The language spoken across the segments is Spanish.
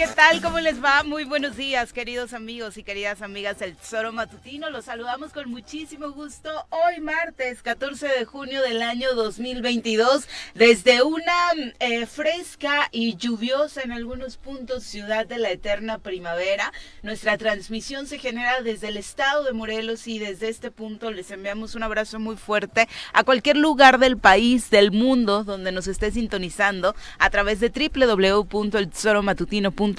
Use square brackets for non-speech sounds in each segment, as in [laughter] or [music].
¿qué tal? ¿Cómo les va? Muy buenos días, queridos amigos y queridas amigas del Tesoro Matutino. Los saludamos con muchísimo gusto hoy martes 14 de junio del año 2022 desde una eh, fresca y lluviosa en algunos puntos ciudad de la eterna primavera. Nuestra transmisión se genera desde el estado de Morelos y desde este punto les enviamos un abrazo muy fuerte a cualquier lugar del país, del mundo, donde nos esté sintonizando a través de www.eltesoromatutino.com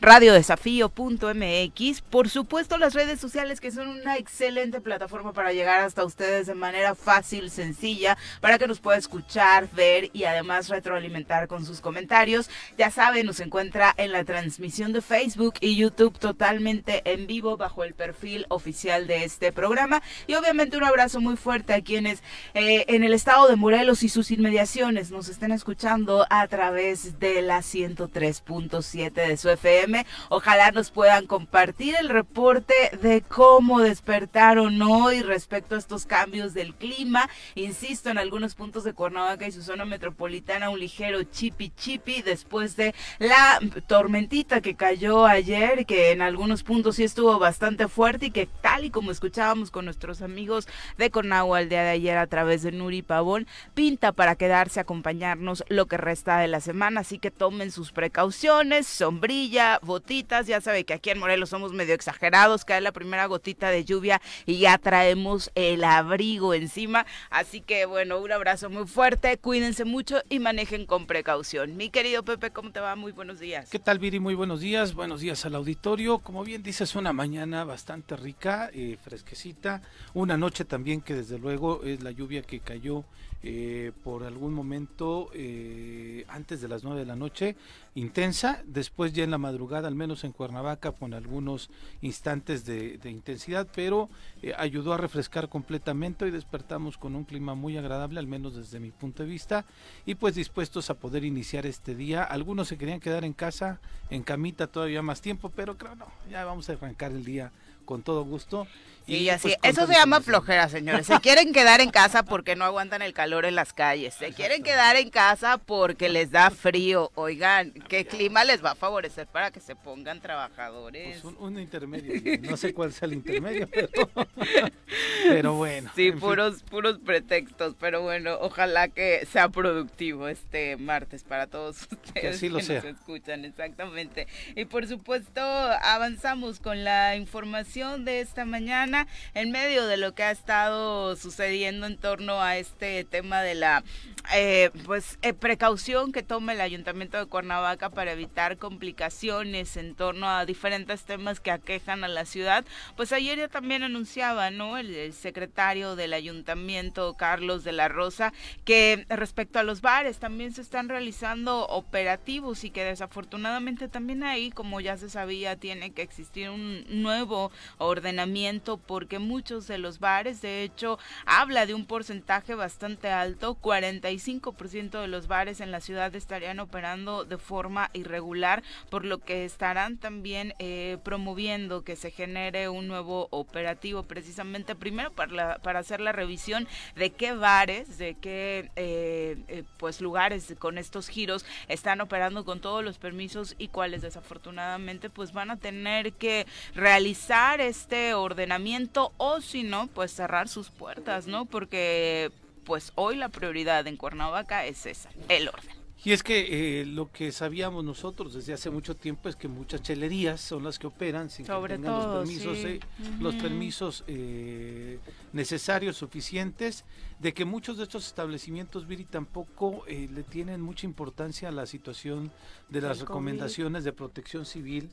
radiodesafío.mx, por supuesto las redes sociales que son una excelente plataforma para llegar hasta ustedes de manera fácil, sencilla, para que nos pueda escuchar, ver y además retroalimentar con sus comentarios. Ya saben, nos encuentra en la transmisión de Facebook y YouTube totalmente en vivo bajo el perfil oficial de este programa. Y obviamente un abrazo muy fuerte a quienes eh, en el estado de Morelos y sus inmediaciones nos estén escuchando a través de la 103.7 de su FM. Ojalá nos puedan compartir el reporte de cómo despertaron hoy respecto a estos cambios del clima. Insisto, en algunos puntos de Cuernavaca y su zona metropolitana, un ligero chipi chipi después de la tormentita que cayó ayer, que en algunos puntos sí estuvo bastante fuerte y que tal y como escuchábamos con nuestros amigos de Conagua el día de ayer a través de Nuri Pavón, pinta para quedarse a acompañarnos lo que resta de la semana, así que tomen sus precauciones, sombrilla, botitas, ya sabe que aquí en Morelos somos medio exagerados, cae la primera gotita de lluvia y ya traemos el abrigo encima, así que bueno, un abrazo muy fuerte, cuídense mucho y manejen con precaución. Mi querido Pepe, ¿cómo te va? Muy buenos días. ¿Qué tal, Viri? Muy buenos días, buenos días al auditorio. Como bien dices, una mañana bastante rica, eh, fresquecita, una noche también que desde luego es la lluvia que cayó eh, por algún momento eh, antes de las 9 de la noche, intensa, después ya en la madrugada, al menos en Cuernavaca, con algunos instantes de, intensidad, pero eh, ayudó a refrescar completamente. Y despertamos con un clima muy agradable, al menos desde mi punto de vista, y pues dispuestos a poder iniciar este día. Algunos se querían quedar en casa, en camita todavía más tiempo, pero creo no, ya vamos a arrancar el día con todo gusto y así, pues, eso se llama flojera, señores. Se quieren quedar en casa porque no aguantan el calor en las calles. Se quieren quedar en casa porque les da frío. Oigan, ¿qué clima les va a favorecer para que se pongan trabajadores? Pues un, intermedio. No sé cuál sea el intermedio, [laughs] pero, bueno. Sí, puros, puros pretextos. Pero bueno, ojalá que sea productivo este martes para todos [laughs] ustedes que, así lo sea. nos escuchan. Exactamente. Y por supuesto, avanzamos con la información de esta mañana en medio de lo que ha estado sucediendo en torno a este tema de la eh, pues eh, precaución que toma el Ayuntamiento de Cuernavaca para evitar complicaciones en torno a diferentes temas que aquejan a la ciudad. Pues ayer ya también anunciaba, ¿no? El, el secretario del Ayuntamiento, Carlos de la Rosa, que respecto a los bares también se están realizando operativos y que desafortunadamente también ahí, como ya se sabía, tiene que existir un nuevo ordenamiento porque muchos de los bares, de hecho, habla de un porcentaje bastante alto, 45% de los bares en la ciudad estarían operando de forma irregular, por lo que estarán también eh, promoviendo que se genere un nuevo operativo, precisamente primero para, para hacer la revisión de qué bares, de qué eh, eh, pues lugares con estos giros están operando con todos los permisos y cuáles desafortunadamente pues van a tener que realizar este ordenamiento o si no, pues cerrar sus puertas, ¿no? Porque pues hoy la prioridad en Cuernavaca es esa, el orden. Y es que eh, lo que sabíamos nosotros desde hace mucho tiempo es que muchas chelerías son las que operan sin que tengan los permisos, eh, los permisos eh, necesarios, suficientes, de que muchos de estos establecimientos, Viri, tampoco le tienen mucha importancia a la situación de las recomendaciones de protección civil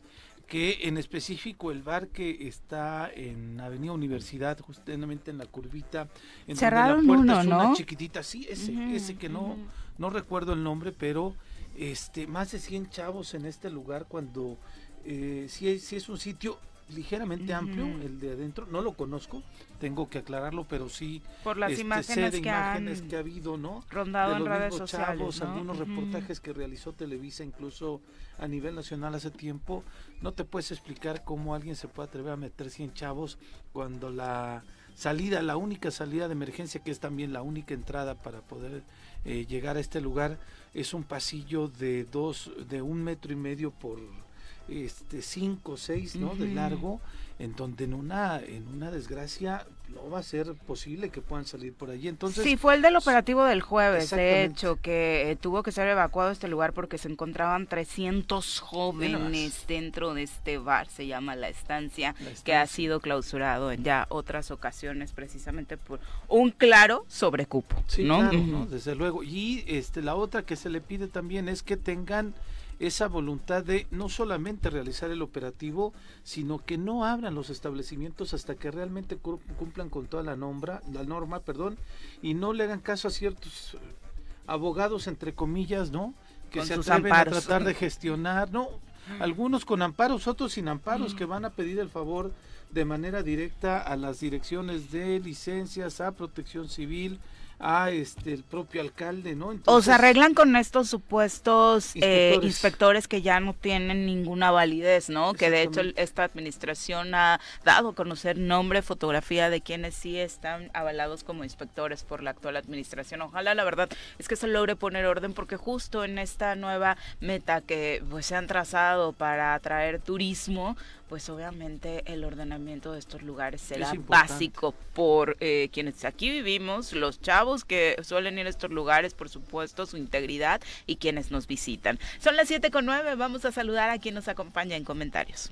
que en específico el bar que está en Avenida Universidad, justamente en la curvita, en Cerraron donde la puerta uno, es una chiquitita, sí, ese, ese que no, no recuerdo el nombre, pero este más de 100 chavos en este lugar cuando eh, sí, sí es un sitio ligeramente amplio el de adentro no lo conozco tengo que aclararlo pero sí por las este, imágenes, que, que ha habido no rondado en redes sociales algunos reportajes que realizó Televisa incluso a nivel nacional hace tiempo. No te puedes explicar cómo alguien se puede atrever a meter 100 chavos cuando la salida la única salida de emergencia que es también la única entrada para poder eh, llegar a este lugar es un pasillo de dos de un metro y medio por este, cinco o seis ¿no? de largo, en donde en una, en una desgracia no va a ser posible que puedan salir por allí. Entonces, sí, fue el del operativo del jueves, de hecho, que eh, tuvo que ser evacuado este lugar porque se encontraban 300 jóvenes dentro de este bar, se llama La Estancia, que ha sido clausurado en ya otras ocasiones precisamente por un claro sobrecupo. Sí, ¿no? ¿no? desde luego. Y este, la otra que se le pide también es que tengan esa voluntad de no solamente realizar el operativo, sino que no abran los establecimientos hasta que realmente cumplan con toda la, nombra, la norma, perdón, y no le hagan caso a ciertos abogados entre comillas, ¿no? Que se atreven a tratar de gestionar, no, algunos con amparos, otros sin amparos, que van a pedir el favor de manera directa a las direcciones de licencias, a protección civil, a este el propio alcalde, ¿no? o se arreglan con estos supuestos eh, inspectores. que ya no tienen ninguna validez, ¿no? Que de hecho esta administración ha dado a conocer nombre, fotografía de quienes sí están avalados como inspectores por la actual administración. Ojalá la verdad es que se logre poner orden porque justo en esta nueva meta que pues se han trazado para atraer turismo, pues obviamente el ordenamiento de estos lugares será básico por eh, quienes aquí vivimos, los chavos que suelen ir a estos lugares, por supuesto, su integridad y quienes nos visitan. Son las 7 con 9, vamos a saludar a quien nos acompaña en comentarios.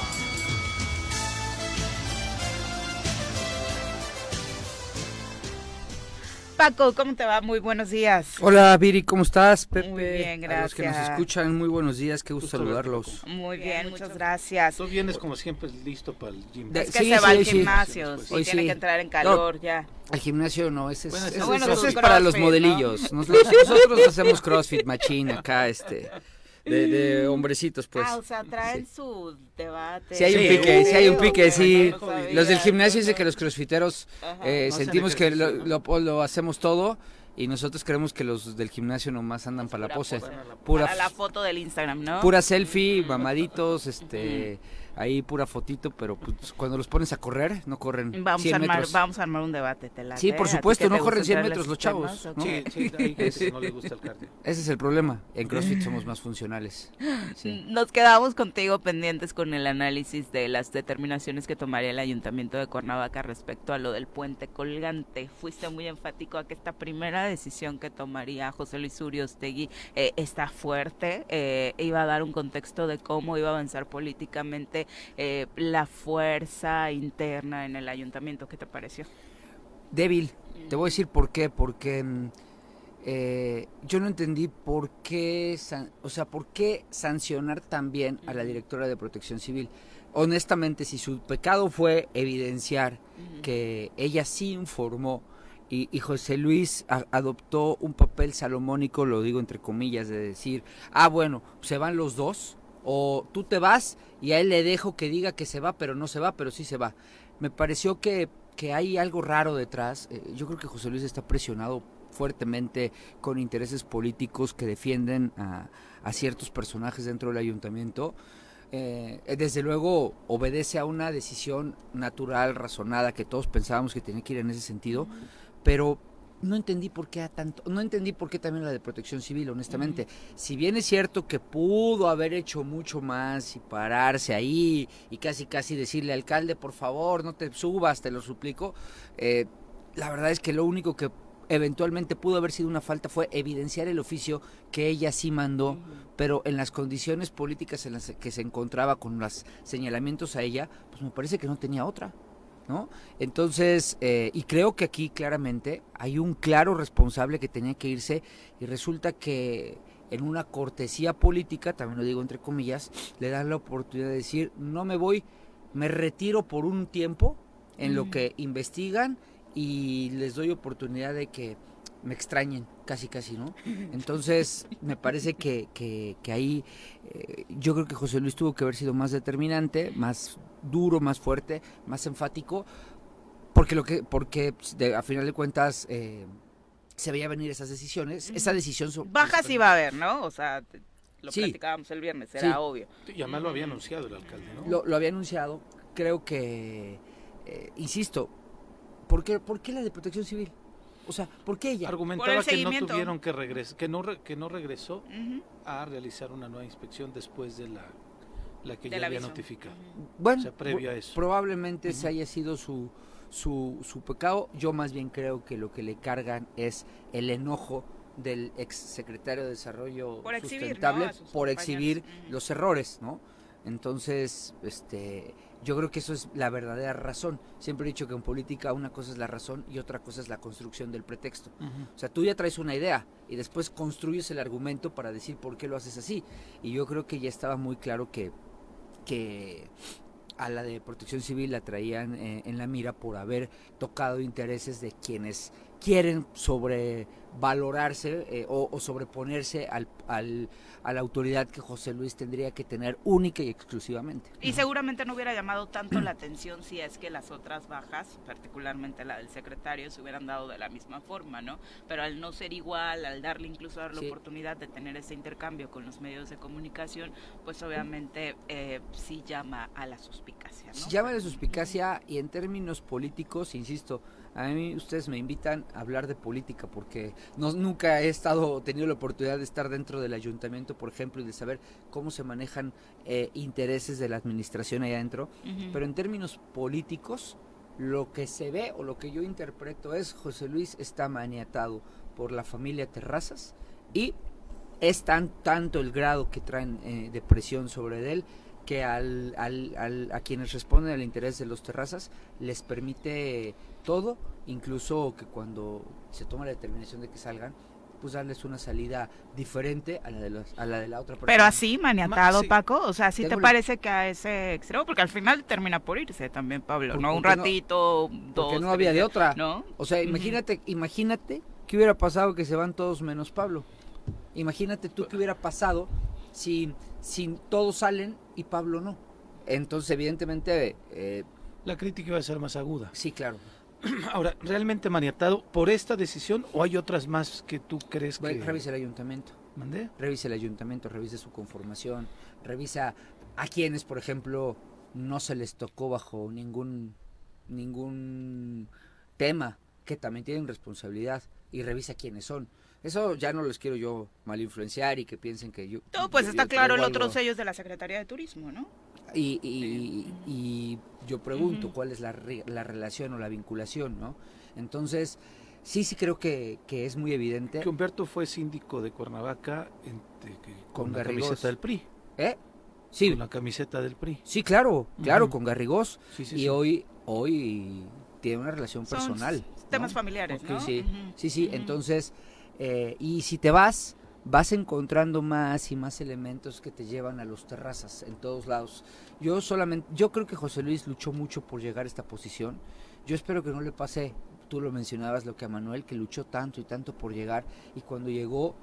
Paco, ¿cómo te va? Muy buenos días. Hola Viri, ¿cómo estás? Pepe. Muy bien, gracias. A los que nos escuchan, muy buenos días, qué gusto, saludarlos. Muy bien, muchas gracias. Tú vienes como siempre listo para el gimnasio. Es que se va al gimnasio, sí, tiene que entrar en calor ya. Al gimnasio no, ese es, eso es para los modelillos. [laughs] nosotros hacemos CrossFit machine acá, este de, hombrecitos, pues. Ah, o sea, traen su debate. Si hay un pique, si hay un pique, sí. los del gimnasio dicen que los crossfiteros eh, sentimos que lo, lo, hacemos todo y nosotros creemos que los del gimnasio nomás andan para la pose. Pura, para la foto del Instagram, ¿no? Pura selfie, mamaditos, este ahí pura fotito, pero pues, cuando los pones a correr, no corren vamos 100 a armar, metros. Vamos a armar un debate, te Sí, por supuesto, no corren 100 metros los chavos. Sí, sí, no les gusta el cardio. [laughs] Ese es el problema, en CrossFit somos más funcionales. Nos quedamos contigo pendientes con el análisis de las determinaciones que tomaría el Ayuntamiento de Cuernavaca respecto a lo del puente colgante. Fuiste muy enfático a que esta primera decisión que tomaría José Luis Uriostegui eh, está fuerte, eh, iba a dar un contexto de cómo iba a avanzar políticamente eh, la fuerza interna en el ayuntamiento. ¿Qué te pareció? Débil. Te voy a decir por qué. Porque mm, eh, yo no entendí por qué, o sea, por qué sancionar también a la directora de Protección Civil. Honestamente, si su pecado fue evidenciar que ella sí informó y, José Luis adoptó un papel salomónico, lo digo entre comillas, de decir, ah, bueno, se van los dos, o tú te vas y a él le dejo que diga que se va, pero no se va, pero sí se va. Me pareció que, que hay algo raro detrás. Eh, yo creo que José Luis está presionado fuertemente con intereses políticos que defienden a, ciertos personajes dentro del ayuntamiento. Eh, desde luego obedece a una decisión natural, razonada, que todos pensábamos que tenía que ir en ese sentido, pero no entendí por qué tanto, no entendí por qué también la de protección civil, honestamente. Si bien es cierto que pudo haber hecho mucho más y pararse ahí y casi casi decirle alcalde, por favor, no te subas, te lo suplico, eh, la verdad es que lo único que eventualmente pudo haber sido una falta fue evidenciar el oficio que ella sí mandó, pero en las condiciones políticas en las que se encontraba con los señalamientos a ella, pues me parece que no tenía otra. ¿No? Entonces, eh, y creo que aquí claramente hay un claro responsable que tenía que irse y resulta que en una cortesía política, también lo digo entre comillas, le dan la oportunidad de decir, no me voy, me retiro por un tiempo en lo que investigan y les doy oportunidad de que me extrañen, casi casi, ¿no? Entonces, me parece que, que, ahí eh, yo creo que José Luis tuvo que haber sido más determinante, más duro, más fuerte, más enfático, porque lo que, porque a final de cuentas eh, se veía venir esas decisiones, esa decisión... Baja sí va a haber, ¿no? O sea, lo platicábamos el viernes, era obvio. Y además lo había anunciado el alcalde, ¿no? Lo, lo había anunciado, creo que, eh, insisto, ¿por qué, ¿por qué la de protección civil? O sea, ¿por qué ella? Argumentaba que no tuvieron que regresar, que no, que no regresó a realizar una nueva inspección después de la, la que ya había notificado. Bueno, previo a eso. probablemente ese haya sido su, su, su pecado. Yo más bien creo que lo que le cargan es el enojo del ex secretario de Desarrollo Sustentable por exhibir los errores, ¿no? Entonces, este, yo creo que eso es la verdadera razón. Siempre he dicho que en política una cosa es la razón y otra cosa es la construcción del pretexto. O sea, tú ya traes una idea y después construyes el argumento para decir por qué lo haces así. Y yo creo que ya estaba muy claro que, que a la de protección civil la traían eh, en la mira por haber tocado intereses de quienes quieren sobrevalorarse eh, o, sobreponerse al, al, a la autoridad que José Luis tendría que tener única y exclusivamente. Y seguramente no hubiera llamado tanto la atención si es que las otras bajas, particularmente la del secretario, se hubieran dado de la misma forma, ¿no? Pero al no ser igual, al darle incluso dar la oportunidad de tener ese intercambio con los medios de comunicación, pues obviamente eh, sí llama a la suspicacia, ¿no? llama a la suspicacia y en términos políticos, insisto, a mí ustedes me invitan a hablar de política porque no, nunca he estado tenido la oportunidad de estar dentro del ayuntamiento, por ejemplo, y de saber cómo se manejan eh, intereses de la administración ahí adentro. Pero en términos políticos, lo que se ve o lo que yo interpreto es José Luis está maniatado por la familia Terrazas y es tan tanto el grado que traen eh, de presión sobre él que al, al, a quienes responden al interés de los terrazas les permite todo, incluso que cuando se toma la determinación de que salgan, pues darles una salida diferente a la de, los, a la, de la otra persona. Pero así, maniatado, Paco, o sea, ¿sí te parece que a ese extremo? Porque al final termina por irse también, Pablo, ¿no? Un ratito, dos. Porque no había de otra. ¿no? O sea, imagínate, imagínate qué hubiera pasado que se van todos menos Pablo. Imagínate tú qué hubiera pasado si, si todos salen y Pablo no. Entonces, evidentemente... Eh, la crítica iba a ser más aguda. Sí, claro. [clears throat] Ahora, ¿realmente maniatado por esta decisión o hay otras más que tú crees que...? Revisa el ayuntamiento. ¿Mandé? Revisa el ayuntamiento, revisa su conformación, revisa a quienes, por ejemplo, no se les tocó bajo ningún, ningún tema, que también tienen responsabilidad, y revisa quiénes son. Eso ya no les quiero yo mal influenciar y que piensen que yo... Todo, pues está claro el otro sello de la Secretaría de Turismo, ¿no? Y, y, yo pregunto cuál es la, la, relación o la vinculación, ¿no? Entonces, sí, sí creo que, que es muy evidente. Que Humberto fue síndico de Cuernavaca con, la camiseta del PRI. ¿Eh? Sí. Con la camiseta del PRI. Sí, claro, claro, con Garrigós. y hoy, hoy tiene una relación personal. temas familiares, ¿no? Sí, sí, sí. Entonces, eh, y si te vas, vas encontrando más y más elementos que te llevan a los terrazas en todos lados. Yo solamente, yo creo que José Luis luchó mucho por llegar a esta posición. Yo espero que no le pase, tú lo mencionabas, lo que a Manuel, que luchó tanto y tanto por llegar y cuando llegó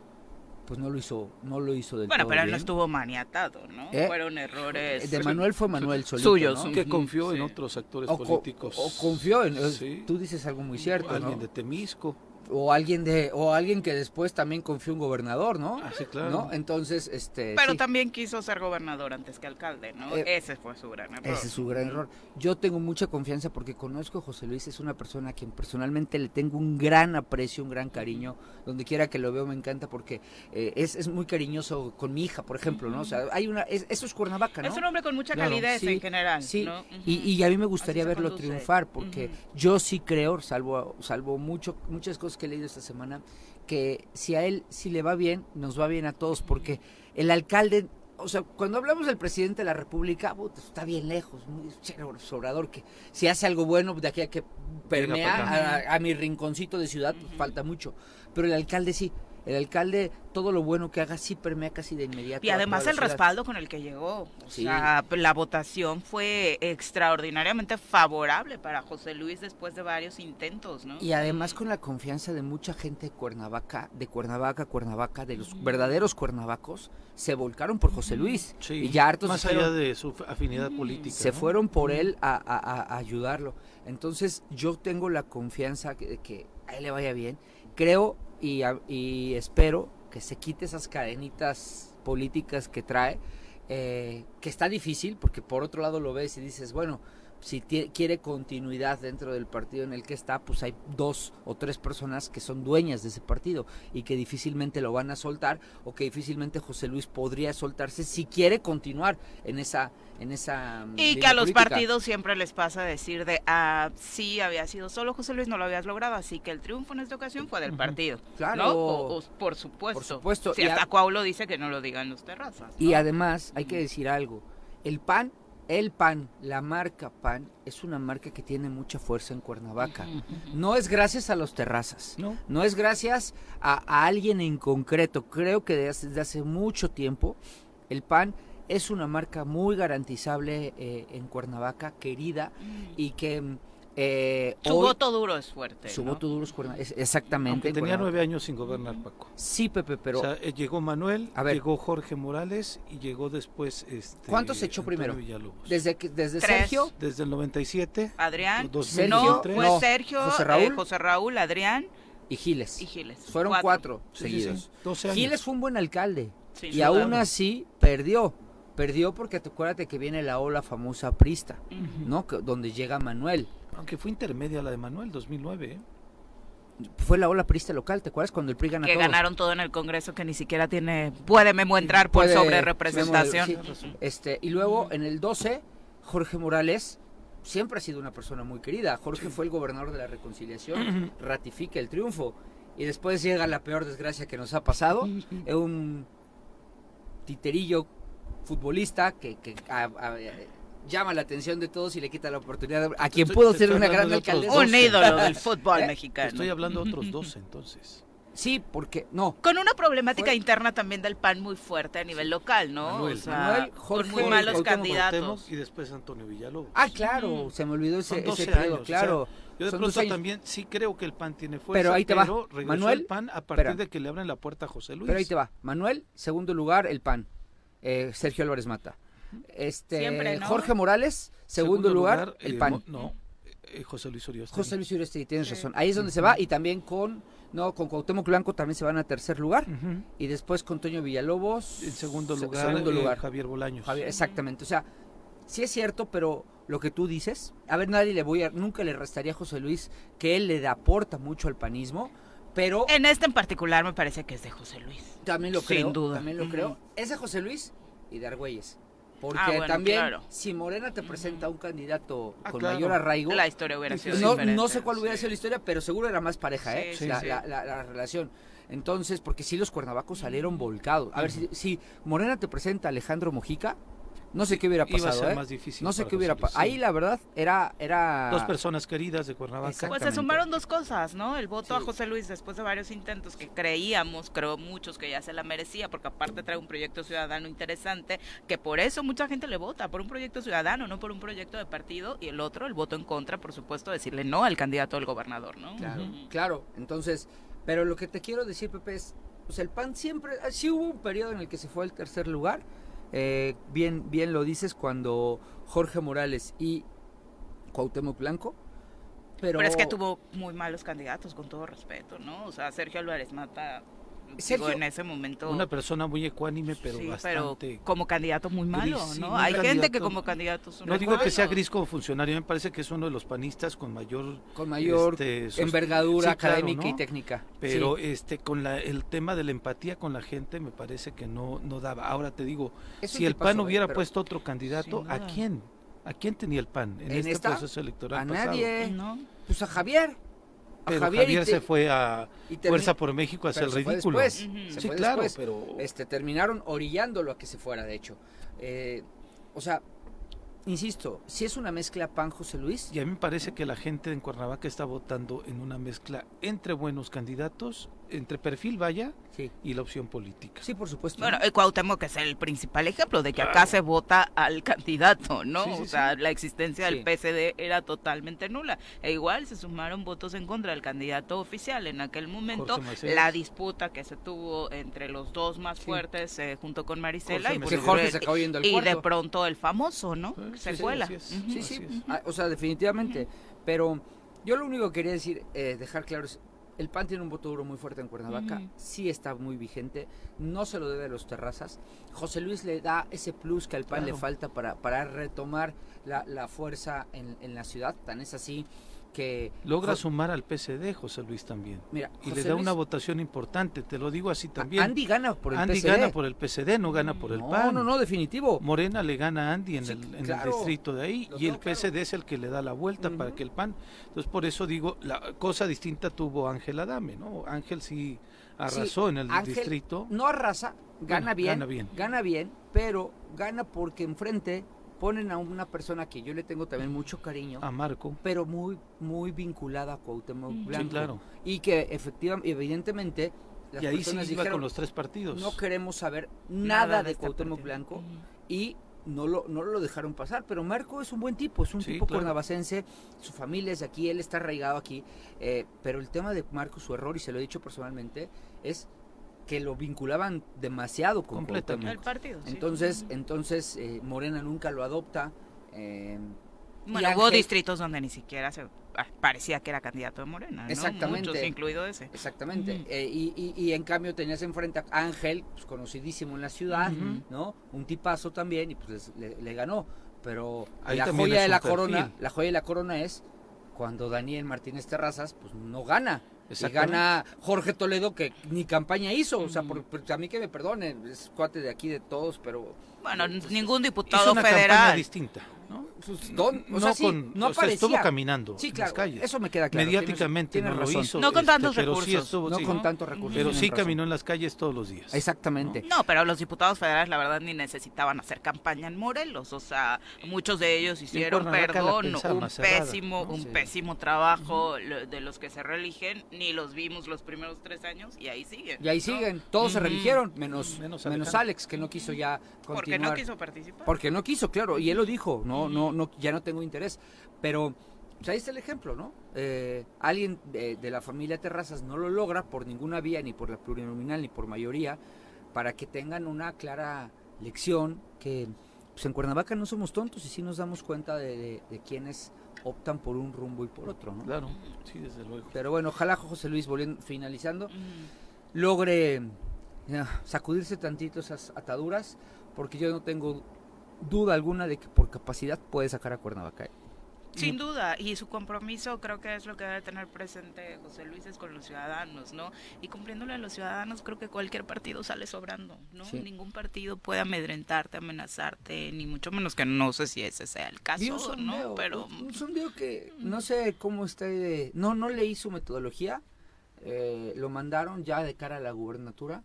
pues no lo hizo no lo hizo del bueno pero él no estuvo maniatado no ¿Eh? fueron errores. de Manuel fue Manuel solito, suyos que confió en otros actores políticos. o confió en tú dices algo muy cierto alguien de Temisco o alguien de o alguien que después también confió un gobernador, ¿no? Ah, sí, claro. ¿No? Entonces, este Pero también quiso ser gobernador antes que alcalde, ¿no? Eh, ese fue su gran error. Ese es su gran error. Yo tengo mucha confianza porque conozco a José Luis, es una persona a quien personalmente le tengo un gran aprecio, un gran cariño, donde quiera que lo veo me encanta porque eh, es, es, muy cariñoso con mi hija, por ejemplo, ¿no? O sea, hay una eso es Cuernavaca, ¿no? Es un hombre con mucha calidez en general, Sí. y, y, a mí me gustaría verlo triunfar porque yo sí creo, salvo salvo mucho muchas cosas que he leído esta semana que si a él si le va bien, nos va bien a todos, porque el alcalde, o sea, cuando hablamos del presidente de la República, está bien lejos, muy sobrador, que si hace algo bueno, de aquí a que permea a, mi rinconcito de ciudad, pues, falta mucho, pero el alcalde sí, el alcalde todo lo bueno que haga sí permea casi de inmediato. Y además el respaldo con el que llegó. O sea, la votación fue extraordinariamente favorable para José Luis después de varios intentos, ¿no? Y además con la confianza de mucha gente de Cuernavaca, de Cuernavaca, Cuernavaca, de los verdaderos cuernavacos, se volcaron por José Luis. y ya hartos más allá de su afinidad política. Se fueron por él a, ayudarlo. Entonces yo tengo la confianza de que a él le vaya bien. Creo y, espero que se quite esas cadenitas políticas que trae, eh, que está difícil, porque por otro lado lo ves y dices, bueno, si quiere continuidad dentro del partido en el que está, pues hay dos o tres personas que son dueñas de ese partido y que difícilmente lo van a soltar o que difícilmente José Luis podría soltarse si quiere continuar en esa en esa mm, y que a los partidos siempre les pasa decir de ah sí había sido solo José Luis no lo habías logrado así que el triunfo en esta ocasión fue del partido claro. Por supuesto. Por supuesto si hasta Cuaulo dice que no lo digan los terrazas y además hay que decir algo el PAN el PAN, la marca PAN, es una marca que tiene mucha fuerza en Cuernavaca. No es gracias a los terrazas, no, no es gracias a, alguien en concreto. Creo que desde hace mucho tiempo el PAN es una marca muy garantizable eh, en Cuernavaca, querida, mm. y que eh, su voto duro es fuerte. Su voto duro es fuerte, exactamente. tenía nueve años sin gobernar, Paco. Sí, Pepe, pero... Eh, llegó Manuel, llegó Jorge Morales y llegó después... Este, ¿Cuántos se echó primero? Desde, desde Sergio. Desde el 97. Adrián. no, fue Sergio, José Raúl, eh, José Raúl, Adrián. Y Giles. Y Giles. Fueron cuatro, seguidos. Giles fue un buen alcalde. y aún así perdió perdió porque te acuérdate que viene la ola famosa Prista, ¿no? donde llega Manuel. Aunque fue intermedia la de Manuel, 2009. ¿eh? Fue la ola prista local, ¿te acuerdas? Cuando el PRI gana Que ganaron todo en el Congreso, que ni siquiera tiene... Puede Memo entrar por sobre representación. este, y luego, en el 12, Jorge Morales siempre ha sido una persona muy querida. Jorge fue el gobernador de la reconciliación, ratifica el triunfo. Y después llega la peor desgracia que nos ha pasado. es un titerillo futbolista que, que llama la atención de todos y le quita la oportunidad a quien pudo ser una gran alcaldesa. Un ídolo del [laughs] fútbol ¿Eh? mexicano. Estoy hablando de otros dos entonces. Sí, porque no. Con una problemática interna también del PAN muy fuerte a nivel local, ¿no? Manuel, o sea, Jorge, muy malos candidatos. Y después Antonio Villalobos. Ah, claro, se me olvidó ese, ese periodo, claro. yo de pronto también sí creo que el PAN tiene fuerza, pero ahí te va. Manuel, el PAN a partir de que le abren la puerta a José Luis. Pero ahí te va. Manuel, segundo lugar, el PAN. Eh, Sergio Álvarez Mata. Este, Jorge Morales, segundo, lugar, el PAN. Eh, no, eh, José Luis Uriostegui. José Luis Uriostegui, tienes razón. Ahí es donde se va y también con no con Cuauhtémoc Blanco también se van a tercer lugar y después con Toño Villalobos en segundo lugar, segundo lugar. Javier Bolaños. exactamente, o sea, sí es cierto, pero lo que tú dices, a ver, nadie le voy a nunca le restaría a José Luis que él le aporta mucho al panismo. Pero en este en particular me parece que es de José Luis. También lo creo. Sin duda. También lo creo. Es de José Luis y de Argüelles. Porque ah, también, si Morena te presenta un candidato ah, con mayor arraigo, la historia hubiera sido no, no sé cuál hubiera sido la historia, pero seguro era más pareja, ¿eh? la, la, relación. Entonces, porque si los cuernavacos salieron volcados. A ver, si, si Morena te presenta a Alejandro Mojica, no sé qué hubiera pasado. ¿eh? más difícil. No sé qué hubiera pasado. Ahí la verdad era, era. Dos personas queridas de Cuernavaca. Pues se sumaron dos cosas, ¿no? El voto a José Luis después de varios intentos que creíamos, creo muchos que ya se la merecía, porque aparte trae un proyecto ciudadano interesante, que por eso mucha gente le vota, por un proyecto ciudadano, no por un proyecto de partido. Y el otro, el voto en contra, por supuesto, decirle no al candidato del gobernador, ¿no? Claro, claro. Entonces, pero lo que te quiero decir, Pepe, es. Pues el PAN siempre. Sí hubo un periodo en el que se fue al tercer lugar eh, bien, bien lo dices cuando Jorge Morales y Cuauhtémoc Blanco pero, pero, es que tuvo muy malos candidatos, con todo respeto, ¿no? O sea, Sergio Álvarez Mata Sergio, en ese momento. Una persona muy ecuánime, pero bastante. como candidato muy malo, ¿no? Hay gente que como candidato. No digo que sea gris como funcionario, me parece que es uno de los panistas con mayor. Con mayor este, envergadura académica y técnica. Pero este con la, el tema de la empatía con la gente, me parece que no, no daba. Ahora te digo, si el PAN hubiera puesto otro candidato, ¿a quién? ¿A quién tenía el PAN en, este proceso electoral? A nadie. ¿no? Pues a Javier. Pero Javier, se fue a Fuerza por México a hacer el ridículo. Después, sí, claro, pero este, terminaron orillándolo a que se fuera, de hecho. Eh, o sea, insisto, si es una mezcla pan José Luis. Y a mí me parece que la gente en Cuernavaca está votando en una mezcla entre buenos candidatos, entre perfil vaya, y la opción política. Sí, por supuesto. Bueno, el Cuauhtémoc es el principal ejemplo de que acá se vota al [laughs] candidato, ¿no? o sea, la existencia del PSD era totalmente nula. E igual se sumaron votos en contra del candidato oficial en aquel momento. La disputa que se tuvo entre los dos más fuertes eh, junto con Marisela y, Jorge se y de pronto el famoso, ¿no? se cuela. Sí, sí. Ah, o sea, definitivamente. Pero yo lo único que quería decir, eh, dejar claro es el PAN tiene un voto duro muy fuerte en Cuernavaca, sí está muy vigente, no se lo debe a los terrazas. José Luis le da ese plus que al PAN le falta para, para retomar la, fuerza en, en, la ciudad, tan es así que... Logra sumar al PSD, José Luis también. Mira, y le da una votación importante, te lo digo así también. Andy gana por el Andy gana por el PSD, no gana por el PAN. No, no, no, definitivo. Morena le gana a Andy en, el, en el, distrito de ahí y el PSD es el que le da la vuelta para que el PAN... Entonces por eso digo, la cosa distinta tuvo Ángel Adame, ¿no? Ángel sí arrasó en el distrito. No arrasa, gana bien, gana bien, gana bien, pero gana porque enfrente ponen a una persona que yo le tengo también mucho cariño. A Marco. Pero muy, muy vinculada a Cuauhtémoc Blanco. Sí, claro. Y que efectivamente, evidentemente, las y ahí sí iba con los tres partidos. No queremos saber nada, de, este Cuauhtémoc Blanco y no lo, no lo dejaron pasar, pero Marco es un buen tipo, es un tipo cuernavacense, su familia es de aquí, él está arraigado aquí, eh, pero el tema de Marco, su error, y se lo he dicho personalmente, es que lo vinculaban demasiado con Completamente. el partido. Entonces, entonces eh, Morena nunca lo adopta. Eh, bueno, hubo distritos donde ni siquiera se ah, parecía que era candidato de Morena, ¿no? Exactamente. Muchos, incluido ese. Exactamente. Eh, y, y, en cambio tenías enfrente a Ángel, pues, conocidísimo en la ciudad, ¿no? Un tipazo también y pues le, ganó. Pero la joya de la corona, la joya de la corona es cuando Daniel Martínez Terrazas, pues no gana. Y gana Jorge Toledo que ni campaña hizo, o sea, por, a mí que me perdonen, es cuate de aquí de todos, pero bueno, ningún diputado federal distinta. ¿No? No, con, no estuvo caminando sí, claro, en las calles. Eso me queda claro. Mediáticamente no lo hizo. No con este, tantos recursos. no con tantos recursos. Pero sí caminó en las calles todos los días. Exactamente. ¿no? pero los diputados federales, la verdad, ni necesitaban hacer campaña en Morelos. O sea, muchos de ellos hicieron, perdón, un pésimo, un pésimo trabajo de los que se reeligen. Ni los vimos los primeros tres años y ahí siguen. Y ahí siguen. Todos se reeligieron, menos, menos, Alex, que no quiso ya continuar. Porque no quiso participar. Porque no quiso, claro. Y él lo dijo. No, no, no, ya no tengo interés. Pero pues ahí está el ejemplo, ¿no? Eh, alguien de, la familia Terrazas no lo logra por ninguna vía, ni por la plurinominal, ni por mayoría, para que tengan una clara lección que pues en Cuernavaca no somos tontos y sí nos damos cuenta de, quienes optan por un rumbo y por otro, ¿no? Claro, sí, desde luego. Pero bueno, ojalá José Luis, volviendo, finalizando, logre sacudirse tantito esas ataduras, porque yo no tengo duda alguna de que por capacidad puede sacar a Cuernavaca. Sin duda, y su compromiso creo que es lo que debe tener presente José Luis es con los ciudadanos, ¿no? Y cumpliéndole a los ciudadanos creo que cualquier partido sale sobrando, ¿no? Ningún partido puede amedrentarte, amenazarte, ni mucho menos que no sé si ese sea el caso, ¿no? Pero un sondeo que no sé cómo está, de, no no leí su metodología, eh, lo mandaron ya de cara a la gubernatura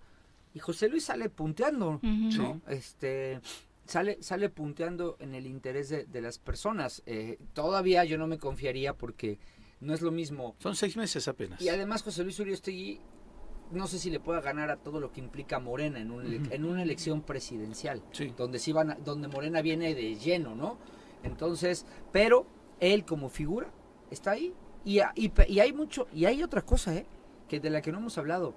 y José Luis sale punteando, ¿no? Este sale, sale punteando en el interés de, las personas. Eh, todavía yo no me confiaría porque no es lo mismo. Son seis meses apenas. Y además José Luis Uriostegui no sé si le pueda ganar a todo lo que implica Morena en, un, en una elección presidencial, donde sí van donde Morena viene de lleno, ¿no? Entonces, pero él como figura está ahí y, y, y, hay mucho y hay otra cosa, ¿eh? que de la que no hemos hablado.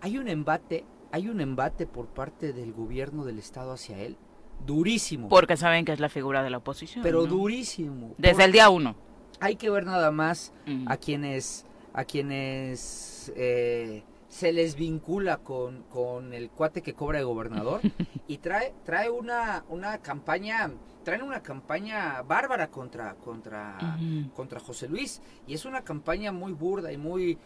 Hay un embate, hay un embate por parte del gobierno del estado hacia él durísimo. Porque saben que es la figura de la oposición. Pero durísimo. Desde el día uno. Hay que ver nada más a quienes, a quienes eh, se les vincula con, con, el cuate que cobra de gobernador [laughs] y trae, trae una, una campaña, traen una campaña bárbara contra, contra, contra José Luis. Y es una campaña muy burda y muy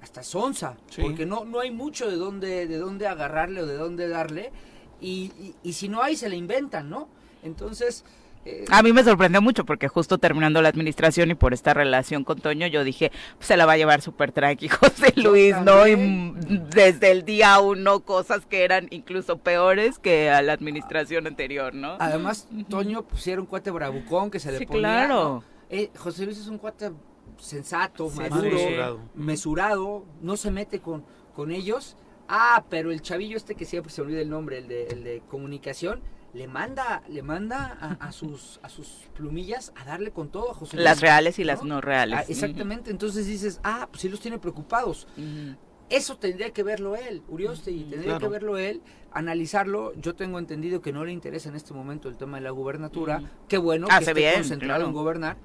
hasta sonsa, porque no, no hay mucho de dónde, de dónde agarrarle o de dónde darle y, y, si no hay, se le inventan, ¿no? Entonces... Eh, a mí me sorprendió mucho porque justo terminando la administración y por esta relación con Toño, yo dije, pues, se la va a llevar súper tranqui [laughs] José Luis, ¿no? Y desde el día uno cosas que eran incluso peores que a la administración anterior, ¿no? Además, Toño pusiera un cuate bravucón que se le sí, ponía. claro. Eh, José Luis es un cuate sensato, maduro, mesurado. no se mete con, con ellos Ah, pero el chavillo este que siempre se olvida el nombre, el de, el de comunicación, le manda, le manda a, sus, a sus plumillas a darle con todo a José Luis. Las reales y las no reales. Ah, exactamente, entonces dices, ah, pues sí los tiene preocupados. Eso tendría que verlo él, Urioste, y tendría que verlo él, analizarlo. Yo tengo entendido que no le interesa en este momento el tema de la gubernatura. Qué bueno que esté concentrado en gobernar.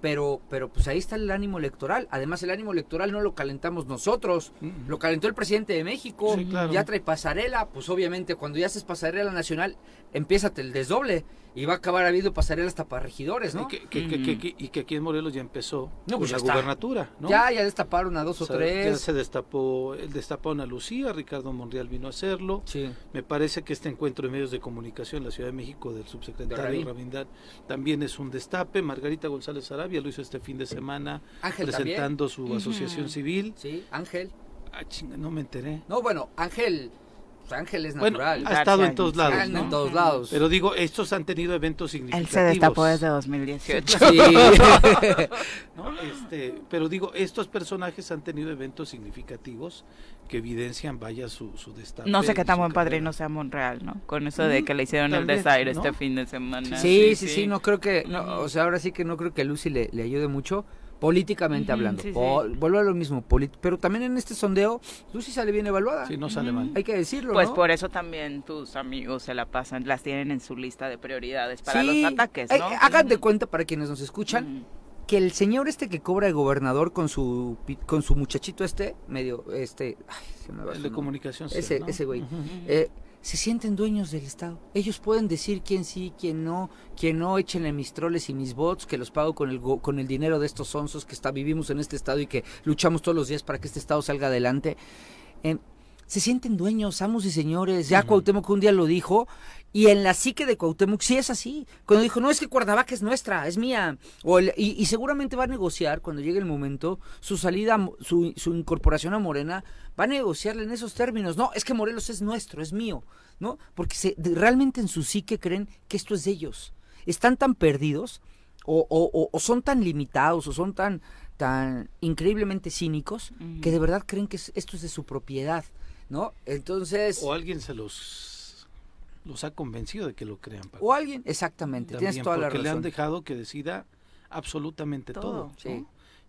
Pero, pero pues ahí está el ánimo electoral. Además, el ánimo electoral no lo calentamos nosotros, lo calentó el presidente de México, ya trae pasarela, pues obviamente cuando ya haces pasarela nacional, empieza el desdoble y va a acabar habiendo pasarela hasta para regidores, ¿no? Y que, aquí en Morelos ya empezó no, pues la gubernatura, ¿no? Ya, ya destaparon a dos o, tres. Ya se destapó, el destapó a Lucía, Ricardo Monreal vino a hacerlo. Sí. Me parece que este encuentro de medios de comunicación en la Ciudad de México del subsecretario Rabindad también es un destape. Margarita González Arabia lo hizo este fin de semana presentando su asociación civil. Sí, Ángel. Ah, chinga, no me enteré. No, bueno, Ángel Ángel es natural. ha estado en todos lados. En todos lados. Pero digo, estos han tenido eventos significativos. Él se destapó desde 2018. Sí. [laughs] este, pero digo, estos personajes han tenido eventos significativos que evidencian, vaya, su, su destape. No sé qué tan buen padrino sea Monreal, ¿no? Con eso de que le hicieron el desaire este fin de semana. Sí, sí, sí, no creo que, no, o sea, ahora sí que no creo que Lucy le, le ayude mucho políticamente hablando. Vuelvo a lo mismo, pero también en este sondeo, Lucy sale bien evaluada. Sí, no sale mal. Hay que decirlo. Pues por eso también tus amigos se la pasan, las tienen en su lista de prioridades para los ataques, ¿no? hagan de cuenta para quienes nos escuchan. Que el señor este que cobra de gobernador con su con su muchachito este, medio, este, el de comunicación. Ese, ese güey se sienten dueños del Estado. Ellos pueden decir quién sí, quién no, quién no, échenle mis troles y mis bots, que los pago con el, con el dinero de estos onzos que está, vivimos en este Estado y que luchamos todos los días para que este Estado salga adelante. Eh, se sienten dueños, amos y señores. Ya Cuauhtémoc un día lo dijo, y en la psique de Cuauhtémoc sí es así. Cuando dijo, no, es que Cuernavaca es nuestra, es mía. O y, seguramente va a negociar, cuando llegue el momento, su salida, su, su incorporación a Morena, va a negociarle en esos términos. No, es que Morelos es nuestro, es mío. ¿no? Porque se, realmente en su psique creen que esto es de ellos. Están tan perdidos o, o, o son tan limitados o son tan, tan increíblemente cínicos que de verdad creen que esto es de su propiedad. ¿no? Entonces... O alguien se los, los ha convencido de que lo crean. O alguien, exactamente, tienes toda la razón. le han dejado que decida absolutamente todo.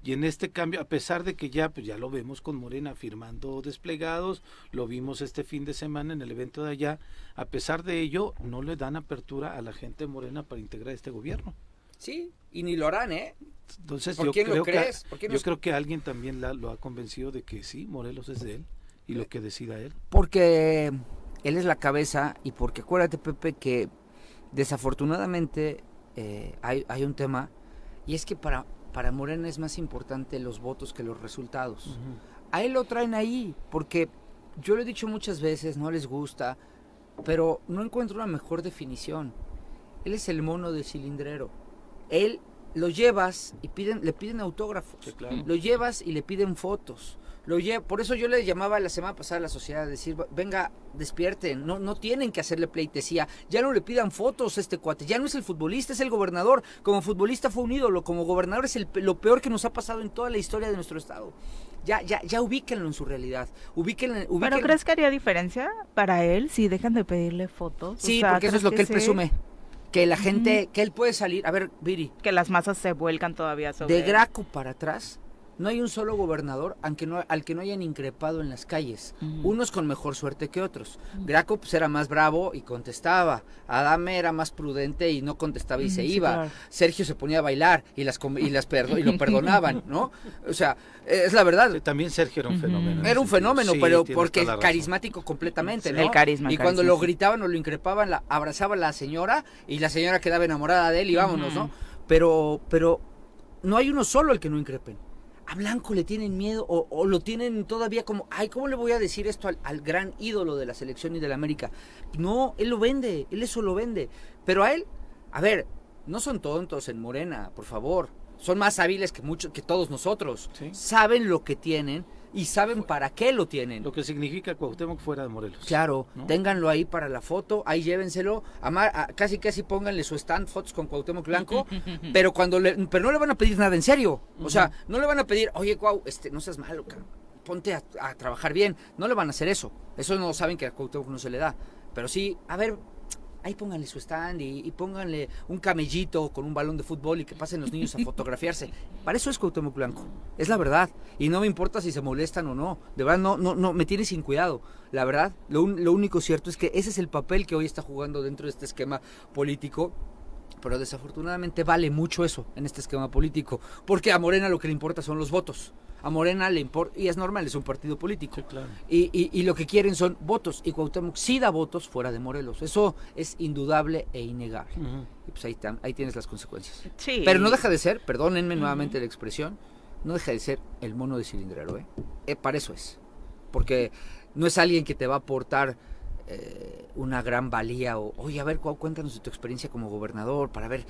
Y en este cambio, a pesar de que ya, pues ya lo vemos con Morena firmando desplegados, lo vimos este fin de semana en el evento de allá, a pesar de ello, no le dan apertura a la gente Morena para integrar este gobierno. Sí, y ni lo harán, ¿eh? Entonces, yo, creo Que, yo creo que alguien también lo ha convencido de que sí, Morelos es de él y lo que decida él. Porque él es la cabeza y porque acuérdate, Pepe, que desafortunadamente eh, hay, hay, un tema y es que para, para Morena es más importante los votos que los resultados. A él lo traen ahí porque yo lo he dicho muchas veces, no les gusta, pero no encuentro una mejor definición. Él es el mono de cilindrero. Él lo llevas y piden, le piden autógrafos. Lo llevas y le piden fotos lo por eso yo le llamaba la semana pasada a la sociedad a decir, venga, despierten, no, no tienen que hacerle pleitesía, ya no le pidan fotos a este cuate, ya no es el futbolista, es el gobernador, como futbolista fue un ídolo, como gobernador es el, lo peor que nos ha pasado en toda la historia de nuestro estado. Ya, ya, ya ubíquenlo en su realidad. Ubíquenlo, ¿Pero crees que haría diferencia para él si dejan de pedirle fotos? Sí, porque eso es lo que, él presume que la gente, que él puede salir, a ver, Viri. Que las masas se vuelcan todavía sobre De Graco para atrás, no hay un solo gobernador aunque no, al que no hayan increpado en las calles. Unos con mejor suerte que otros. Graco pues, era más bravo y contestaba. Adame era más prudente y no contestaba y se iba. Sergio se ponía a bailar y las y las y lo [laughs] perdonaban, ¿no? O sea, es la verdad. también Sergio era un fenómeno. Era un fenómeno, pero porque carismático completamente, ¿no? El carisma. Y cuando lo gritaban o lo increpaban, la, abrazaba a la señora y la señora quedaba enamorada de él y vámonos, ¿no? Pero, pero no hay uno solo el que no increpen a Blanco le tienen miedo o, lo tienen todavía como, ay, ¿cómo le voy a decir esto al, gran ídolo de la selección y de la América? No, él lo vende, él eso lo vende. Pero a él, a ver, no son tontos en Morena, por favor. Son más hábiles que muchos, que todos nosotros. Saben lo que tienen y saben para qué lo tienen. Lo que significa Cuauhtémoc fuera de Morelos. Claro, ténganlo ahí para la foto, ahí llévenselo, a, casi casi pónganle su stand fotos con Cuauhtémoc Blanco, [laughs] pero cuando le, pero no le van a pedir nada en serio, o sea, no le van a pedir, oye Cuau, este, no seas malo, ponte a, a, trabajar bien, no le van a hacer eso, eso no saben que a Cuauhtémoc no se le da, pero sí, a ver, ahí pónganle su stand y, pónganle un camellito con un balón de fútbol y que pasen los niños a fotografiarse. [laughs] Para eso es Cuauhtémoc Blanco, es la verdad. Y no me importa si se molestan o no. De verdad, no, no, no, me tiene sin cuidado. La verdad, lo, lo único cierto es que ese es el papel que hoy está jugando dentro de este esquema político Pero desafortunadamente vale mucho eso en este esquema político, porque a Morena lo que le importa son los votos. A Morena le importa, y es normal, es un partido político. y, y, lo que quieren son votos, y Cuauhtémoc sí da votos fuera de Morelos. Eso es indudable e innegable. Y pues ahí, ahí tienes las consecuencias. Pero no deja de ser, perdónenme nuevamente la expresión, no deja de ser el mono de cilindrero, ¿eh? eh para eso es. Porque no es alguien que te va a aportar eh, una gran valía o, oye, a ver, cuéntanos de tu experiencia como gobernador para ver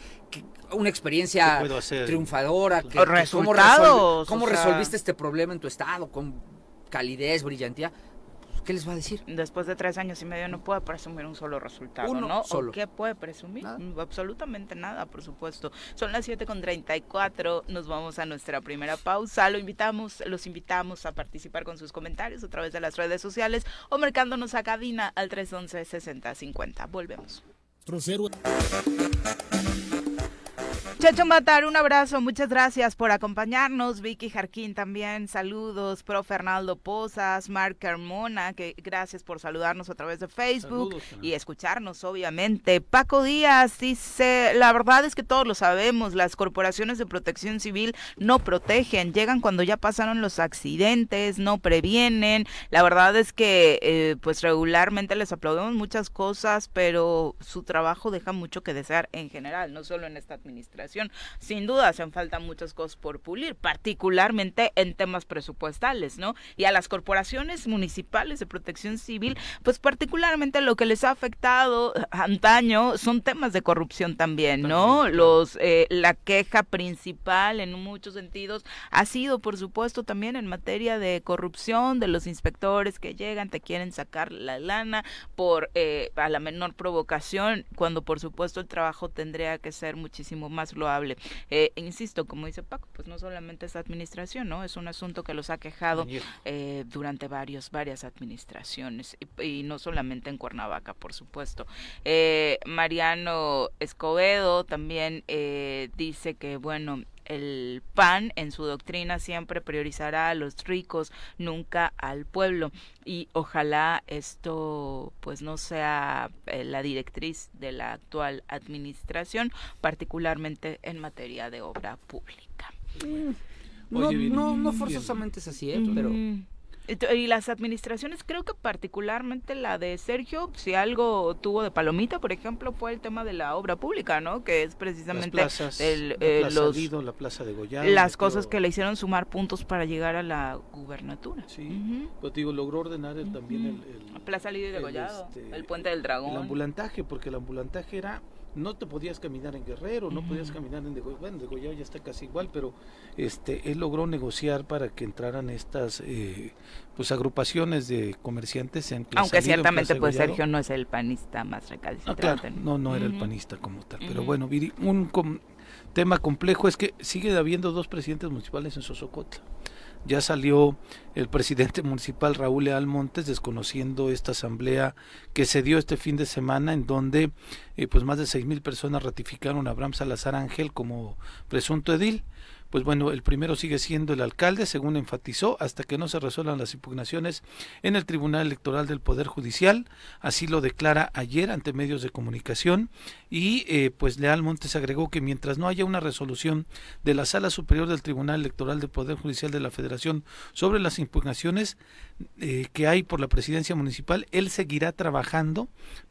una experiencia triunfadora, que, cómo, cómo resolviste este problema en tu estado con calidez, brillantía. ¿Qué les va a decir? Después de tres años y medio no puede presumir un solo resultado, ¿no? Solo. ¿Qué puede presumir? Absolutamente nada, por supuesto. Son las 7 con 34, nos vamos a nuestra primera pausa. Lo invitamos, los invitamos a participar con sus comentarios a través de las redes sociales o marcándonos a cabina al 311-6050. Volvemos. Chacho Matar, un abrazo, muchas gracias por acompañarnos. Vicky Jarquín también, saludos. Pro Fernaldo Pozas, Mark Carmona, que gracias por saludarnos a través de Facebook y escucharnos, obviamente. Paco Díaz dice, la verdad es que todos lo sabemos, las corporaciones de protección civil no protegen, llegan cuando ya pasaron los accidentes, no previenen. La verdad es que, eh, pues regularmente les aplaudimos muchas cosas, pero su trabajo deja mucho que desear en general, no solo en esta administración sin duda hacen falta muchas cosas por pulir, particularmente en temas presupuestales, ¿no? Y a las corporaciones municipales de protección civil, pues particularmente lo que les ha afectado antaño son temas de corrupción también, ¿no? Los eh, la queja principal en muchos sentidos ha sido, por supuesto, también en materia de corrupción de los inspectores que llegan, te quieren sacar la lana por eh, a la menor provocación, cuando por supuesto el trabajo tendría que ser muchísimo más loable. Eh, insisto, como dice Paco, pues no solamente es administración, ¿no? Es un asunto que los ha quejado eh, durante varios, varias administraciones y, no solamente en Cuernavaca, por supuesto. Eh, Mariano Escobedo también dice que, bueno, el PAN en su doctrina siempre priorizará a los ricos, nunca al pueblo. Y ojalá esto pues no sea eh, la directriz de la actual administración, particularmente en materia de obra pública. Mm. No, no, no forzosamente es así, ¿eh? pero y las administraciones, creo que particularmente la de Sergio, si algo tuvo de palomita, por ejemplo, fue el tema de la obra pública, ¿no? Que es precisamente el, eh, la la plaza de Goya, las cosas que le hicieron sumar puntos para llegar a la gubernatura. Sí, pues digo, logró ordenar también el, el, Plaza Lidio de Gollado, el, este, el Puente del Dragón. El ambulantaje, porque el ambulantaje era no te podías caminar en Guerrero, no podías caminar en Degollado, bueno, Degollado ya está casi igual, pero este él logró negociar para que entraran estas eh, pues agrupaciones de comerciantes en Aunque ciertamente pues Sergio no es el panista más recalcitrante. Ah, no, no era el panista como tal, pero bueno, un tema complejo es que sigue habiendo dos presidentes municipales en Sosocotla. Ya salió el presidente [laughs] municipal Raúl Leal Montes desconociendo esta asamblea que se dio este fin de semana en donde eh, pues más de seis mil personas ratificaron a Abraham Salazar Ángel como presunto edil pues bueno, el primero sigue siendo el alcalde, según enfatizó, hasta que no se resuelvan las impugnaciones en el Tribunal Electoral del Poder Judicial. Así lo declara ayer ante medios de comunicación. Y eh, pues Leal Montes agregó que mientras no haya una resolución de la Sala Superior del Tribunal Electoral del Poder Judicial de la Federación sobre las impugnaciones eh, que hay por la presidencia municipal, él seguirá trabajando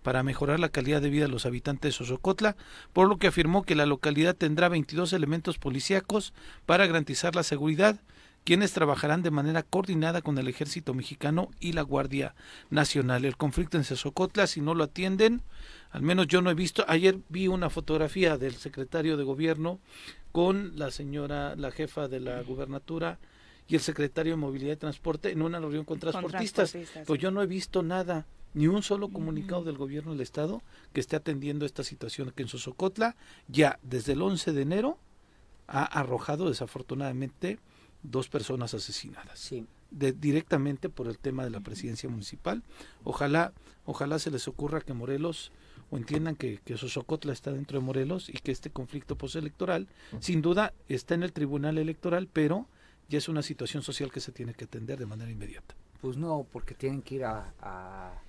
para mejorar la calidad de vida de los habitantes de Sosocotla, por lo que afirmó que la localidad tendrá 22 elementos policíacos para garantizar la seguridad, quienes trabajarán de manera coordinada con el ejército mexicano y la Guardia Nacional. El conflicto en Sosocotla, si no lo atienden, al menos yo no he visto, ayer vi una fotografía del secretario de gobierno con la señora, la jefa de la gubernatura, y el secretario de Movilidad y Transporte en una reunión con transportistas. Pues yo no he visto nada, ni un solo comunicado del gobierno del Estado que esté atendiendo esta situación que en Sosocotla ya desde el 11 de enero ha arrojado desafortunadamente dos personas asesinadas. Sí. De, directamente por el tema de la presidencia municipal. Ojalá, ojalá se les ocurra que Morelos o entiendan que, que Sosocotla está dentro de Morelos y que este conflicto postelectoral, sin duda, está en el Tribunal Electoral, pero ya es una situación social que se tiene que atender de manera inmediata. Pues no, porque tienen que ir a, a,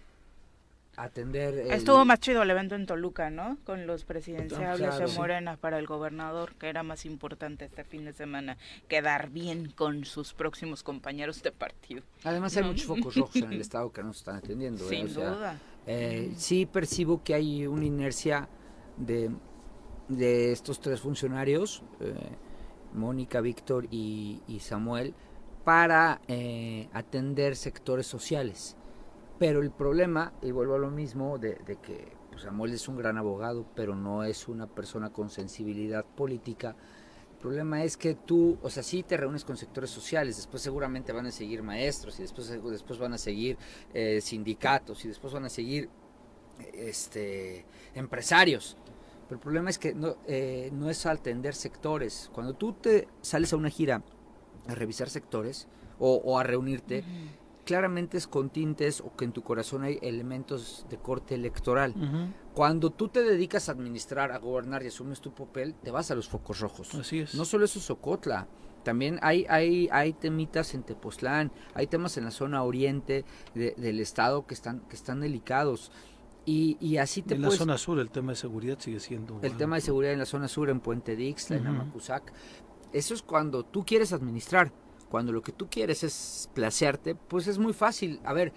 atender... Estuvo más chido el evento en Toluca, ¿no? Con los presidenciales de Morena para el gobernador, que era más importante este fin de semana, quedar bien con sus próximos compañeros de partido. Además hay muchos focos rojos en el [laughs] Estado que no se están atendiendo. ¿eh? Sin duda. Eh, sí percibo que hay una inercia de, de estos tres funcionarios, eh, Mónica, Víctor y, Samuel, para atender sectores sociales pero el problema, y vuelvo a lo mismo, de, que pues, Samuel es un gran abogado, pero no es una persona con sensibilidad política. El problema es que tú, o sea, sí te reúnes con sectores sociales, después seguramente van a seguir maestros y después, después van a seguir eh, sindicatos y después van a seguir este, empresarios. Pero el problema es que no, eh, no es atender sectores. Cuando tú te sales a una gira a revisar sectores o, a reunirte, claramente es con tintes o que en tu corazón hay elementos de corte electoral. Cuando tú te dedicas a administrar, a gobernar y asumes tu papel, te vas a los focos rojos. Así es. No solo eso es Socotla. También hay, hay, hay temitas en Tepoztlán, hay temas en la zona oriente del estado que están, que están delicados. Y, y, así te En la zona sur el tema de seguridad sigue siendo... El tema de seguridad en la zona sur, en Puente Dix, en Amacuzac. Eso es cuando tú quieres administrar cuando lo que tú quieres es placearte, pues es muy fácil. A ver,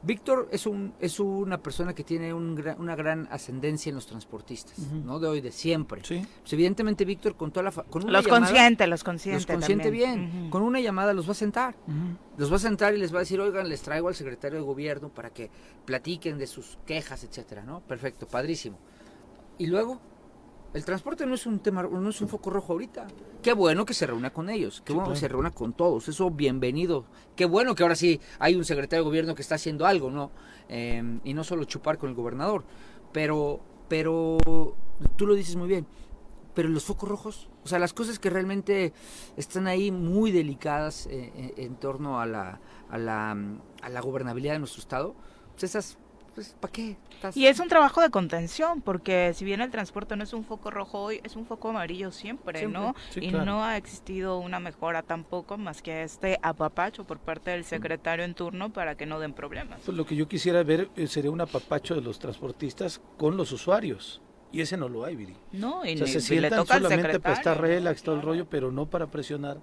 Víctor es un es una persona que tiene una gran ascendencia en los transportistas, no de hoy, de siempre. Sí. Pues evidentemente Víctor con toda la con una los consciente, los consciente, los consciente bien. Con una llamada los va a sentar, los va a sentar y les va a decir, oigan, les traigo al secretario de gobierno para que platiquen de sus quejas, etcétera, ¿no? Perfecto, padrísimo. Y luego el transporte no es un tema, no es un foco rojo ahorita. Qué bueno que se reúna con ellos, qué bueno que se reúna con todos, eso bienvenido. Qué bueno que ahora sí hay un secretario de gobierno que está haciendo algo, ¿no? Em, y no solo chupar con el gobernador. Pero, pero, tú lo dices muy bien, pero los focos rojos, o sea, las cosas que realmente están ahí muy delicadas eh, eh, en torno a la, a la, a la gobernabilidad de nuestro estado, pues esas pues, ¿para qué? Y es un trabajo de contención, porque si bien el transporte no es un foco rojo hoy, es un foco amarillo siempre, ¿no? y no ha existido una mejora tampoco más que este apapacho por parte del secretario en turno para que no den problemas. Pues lo que yo quisiera ver eh, sería un apapacho de los transportistas con los usuarios. Y ese no lo hay, Viri. No, y o sea, se sientan solamente para estar relax todo el rollo, pero no para presionar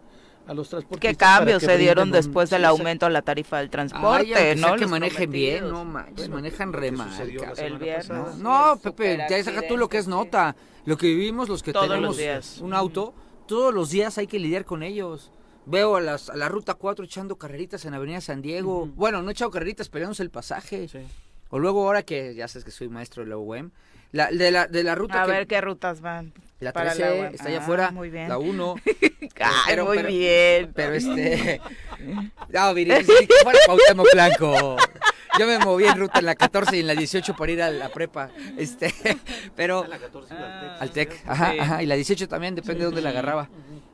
a los transportistas. ¿Qué cambios se dieron después del aumento a la tarifa del transporte? ¿no? que manejen bien, no manches, manejan re mal. El viernes. No, Pepe, ya saca tú lo que es nota. Lo que vivimos los que tenemos un auto, todos los días hay que lidiar con ellos. Veo a, las, a la ruta 4 echando carreritas en Avenida San Diego. Bueno, no he echado carreritas, peleándose el pasaje. O luego ahora que ya sabes que soy maestro de la UEM, la, de, la, de la ruta A ver qué rutas van. La 13 está allá afuera. Muy bien. La 1. [laughs] Ay, muy bien. Pero [laughs] este. No, mire, si fuera Cuauhtémoc Blanco. Yo me moví en ruta en la 14 y en la 18 para ir a la prepa. Este, [laughs] pero. La 14 al TEC. Ajá, ajá. Y la 18 también, depende de dónde la agarraba.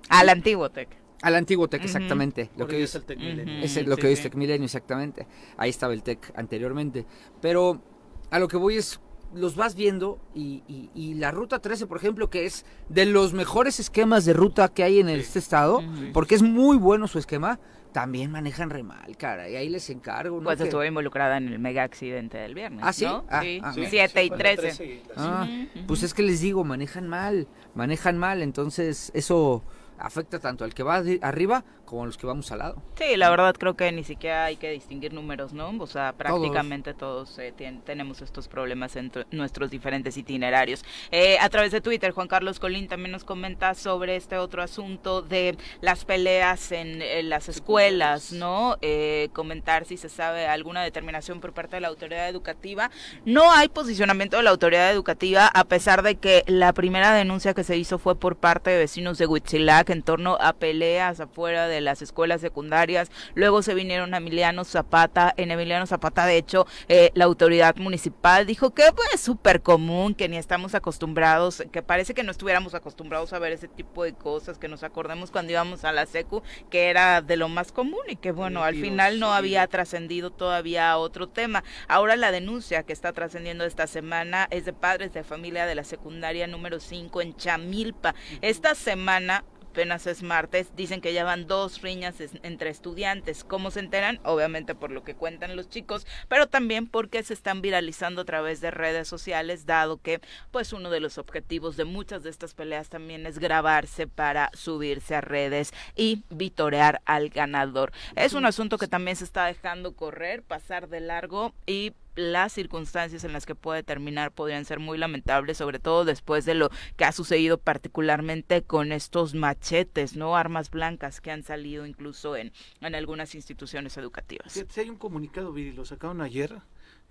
Al antiguo TEC. Al antiguo TEC, exactamente. Lo que es el TEC Milenio. Es lo que hoy es TEC Milenio, exactamente. Ahí estaba el TEC anteriormente. Pero a lo que voy es los vas viendo y, y, la ruta 13, por ejemplo, que es de los mejores esquemas de ruta que hay en este estado, porque es muy bueno su esquema, también manejan re mal, cara, y ahí les encargo. ¿no? Pues estuve involucrada en el mega accidente del viernes. ¿Ah, sí? ¿no? Ah, sí, ah, 7 y 13. Ah, pues es que les digo, manejan mal, manejan mal, entonces eso afecta tanto al que va arriba a los que vamos al lado. Sí, la verdad creo que ni siquiera hay que distinguir números, ¿no? O sea, prácticamente todos, eh, tenemos estos problemas en nuestros diferentes itinerarios. Eh, a través de Twitter, Juan Carlos Colín también nos comenta sobre este otro asunto de las peleas en, las escuelas, ¿no? Eh, comentar si se sabe alguna determinación por parte de la autoridad educativa. No hay posicionamiento de la autoridad educativa, a pesar de que la primera denuncia que se hizo fue por parte de vecinos de Huitzilac en torno a peleas afuera de las escuelas secundarias. Luego se vinieron a Emiliano Zapata. En Emiliano Zapata, de hecho, eh, la autoridad municipal dijo que pues, es súper común, que ni estamos acostumbrados, que parece que no estuviéramos acostumbrados a ver ese tipo de cosas, que nos acordemos cuando íbamos a la SECU, que era de lo más común y que bueno, al final no había trascendido todavía otro tema. Ahora la denuncia que está trascendiendo esta semana es de padres de familia de la secundaria número 5 en Chamilpa. Esta semana apenas es martes, dicen que ya van dos riñas entre estudiantes. ¿Cómo se enteran? Obviamente por lo que cuentan los chicos, pero también porque se están viralizando a través de redes sociales, dado que pues uno de los objetivos de muchas de estas peleas también es grabarse para subirse a redes y vitorear al ganador. Es un asunto que también se está dejando correr, pasar de largo y las circunstancias en las que puede terminar podrían ser muy lamentables, sobre todo después de lo que ha sucedido particularmente con estos machetes, ¿no? Armas blancas que han salido incluso en, en algunas instituciones educativas. Si hay un comunicado, Viri, lo sacaron ayer,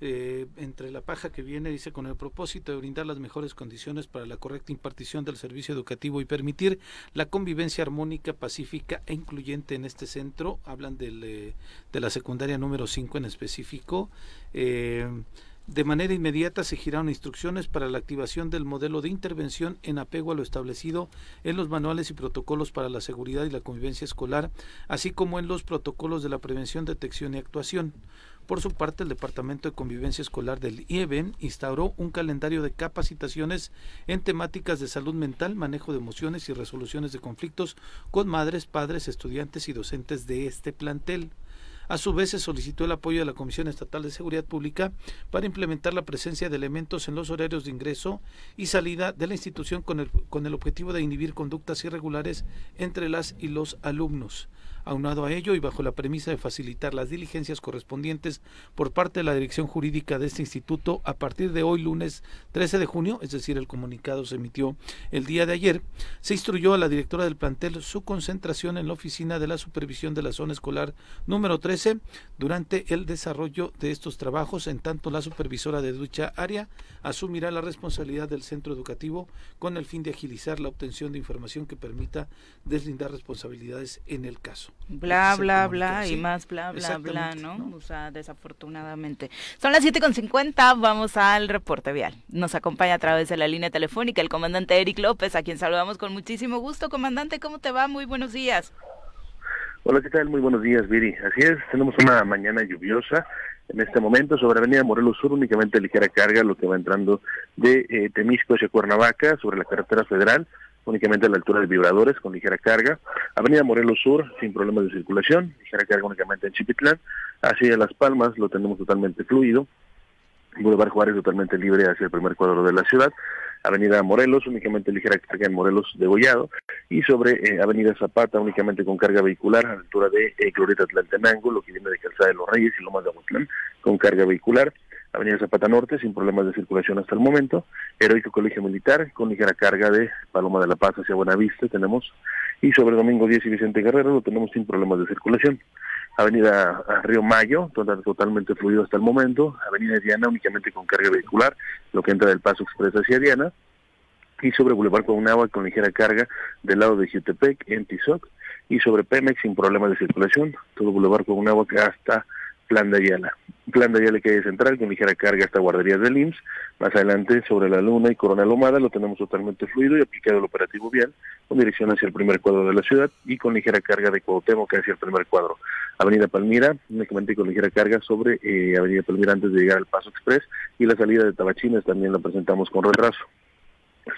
eh, entre la paja que viene, dice, con el propósito de brindar las mejores condiciones para la correcta impartición del servicio educativo y permitir la convivencia armónica, pacífica e incluyente en este centro. Hablan del, eh, de la secundaria número 5 en específico. Eh, de manera inmediata se giraron instrucciones para la activación del modelo de intervención en apego a lo establecido en los manuales y protocolos para la seguridad y la convivencia escolar, así como en los protocolos de la prevención, detección y actuación. Por su parte, el Departamento de Convivencia Escolar del IEBEN instauró un calendario de capacitaciones en temáticas de salud mental, manejo de emociones y resoluciones de conflictos con madres, padres, estudiantes y docentes de este plantel. A su vez, se solicitó el apoyo de la Comisión Estatal de Seguridad Pública para implementar la presencia de elementos en los horarios de ingreso y salida de la institución con el, con el objetivo de inhibir conductas irregulares entre las y los alumnos. Aunado a ello y bajo la premisa de facilitar las diligencias correspondientes por parte de la dirección jurídica de este instituto a partir de hoy lunes 13 de junio, es decir, el comunicado se emitió el día de ayer, se instruyó a la directora del plantel su concentración en la oficina de la supervisión de la zona escolar número 13 durante el desarrollo de estos trabajos, en tanto la supervisora de ducha área asumirá la responsabilidad del centro educativo con el fin de agilizar la obtención de información que permita deslindar responsabilidades en el caso. Bla, bla, bla, y más bla, bla, bla, ¿no? O sea, desafortunadamente. Son las 7.50, vamos al reporte vial. Nos acompaña a través de la línea telefónica el comandante Eric López, a quien saludamos con muchísimo gusto. Comandante, ¿cómo te va? Muy buenos días. Hola, ¿qué tal? Muy buenos días, Viri. Así es, tenemos una mañana lluviosa en este momento sobre Avenida Morelos Sur, únicamente ligera carga, lo que va entrando de eh, Temisco hacia Cuernavaca, sobre la carretera federal únicamente a la altura de vibradores con ligera carga. Avenida Morelos Sur, sin problemas de circulación, ligera carga únicamente en Chipitlán. Hacia Las Palmas lo tenemos totalmente fluido. Boulevard Juárez totalmente libre hacia el primer cuadro de la ciudad. Avenida Morelos, únicamente ligera carga en Morelos de Gollado, y sobre eh, Avenida Zapata, únicamente con carga vehicular a la altura de eh, Glorieta Tlaltenango, lo que viene de Calzada de los Reyes y Lomas de Aguatlán, con carga vehicular. Avenida Zapata Norte, sin problemas de circulación hasta el momento. Heroico Colegio Militar, con ligera carga de Paloma de la Paz hacia Buenavista tenemos. Y sobre Domingo 10 y Vicente Guerrero lo tenemos sin problemas de circulación. Avenida Río Mayo, totalmente fluido hasta el momento. Avenida Diana, únicamente con carga vehicular, lo que entra del Paso Express hacia Diana. Y sobre Boulevard agua con ligera carga del lado de Jutepec en Tizoc. Y sobre Pemex, sin problemas de circulación. Todo Boulevard que hasta Plan de Ayala. Plan de Ayala que hay central con ligera carga hasta guarderías del IMSS. Más adelante sobre la Luna y Corona Lomada lo tenemos totalmente fluido y aplicado el operativo vial con dirección hacia el primer cuadro de la ciudad y con ligera carga de Cuauhtémoc hacia el primer cuadro. Avenida Palmira, únicamente con ligera carga sobre eh, Avenida Palmira antes de llegar al Paso Express y la salida de Tabachines también la presentamos con retraso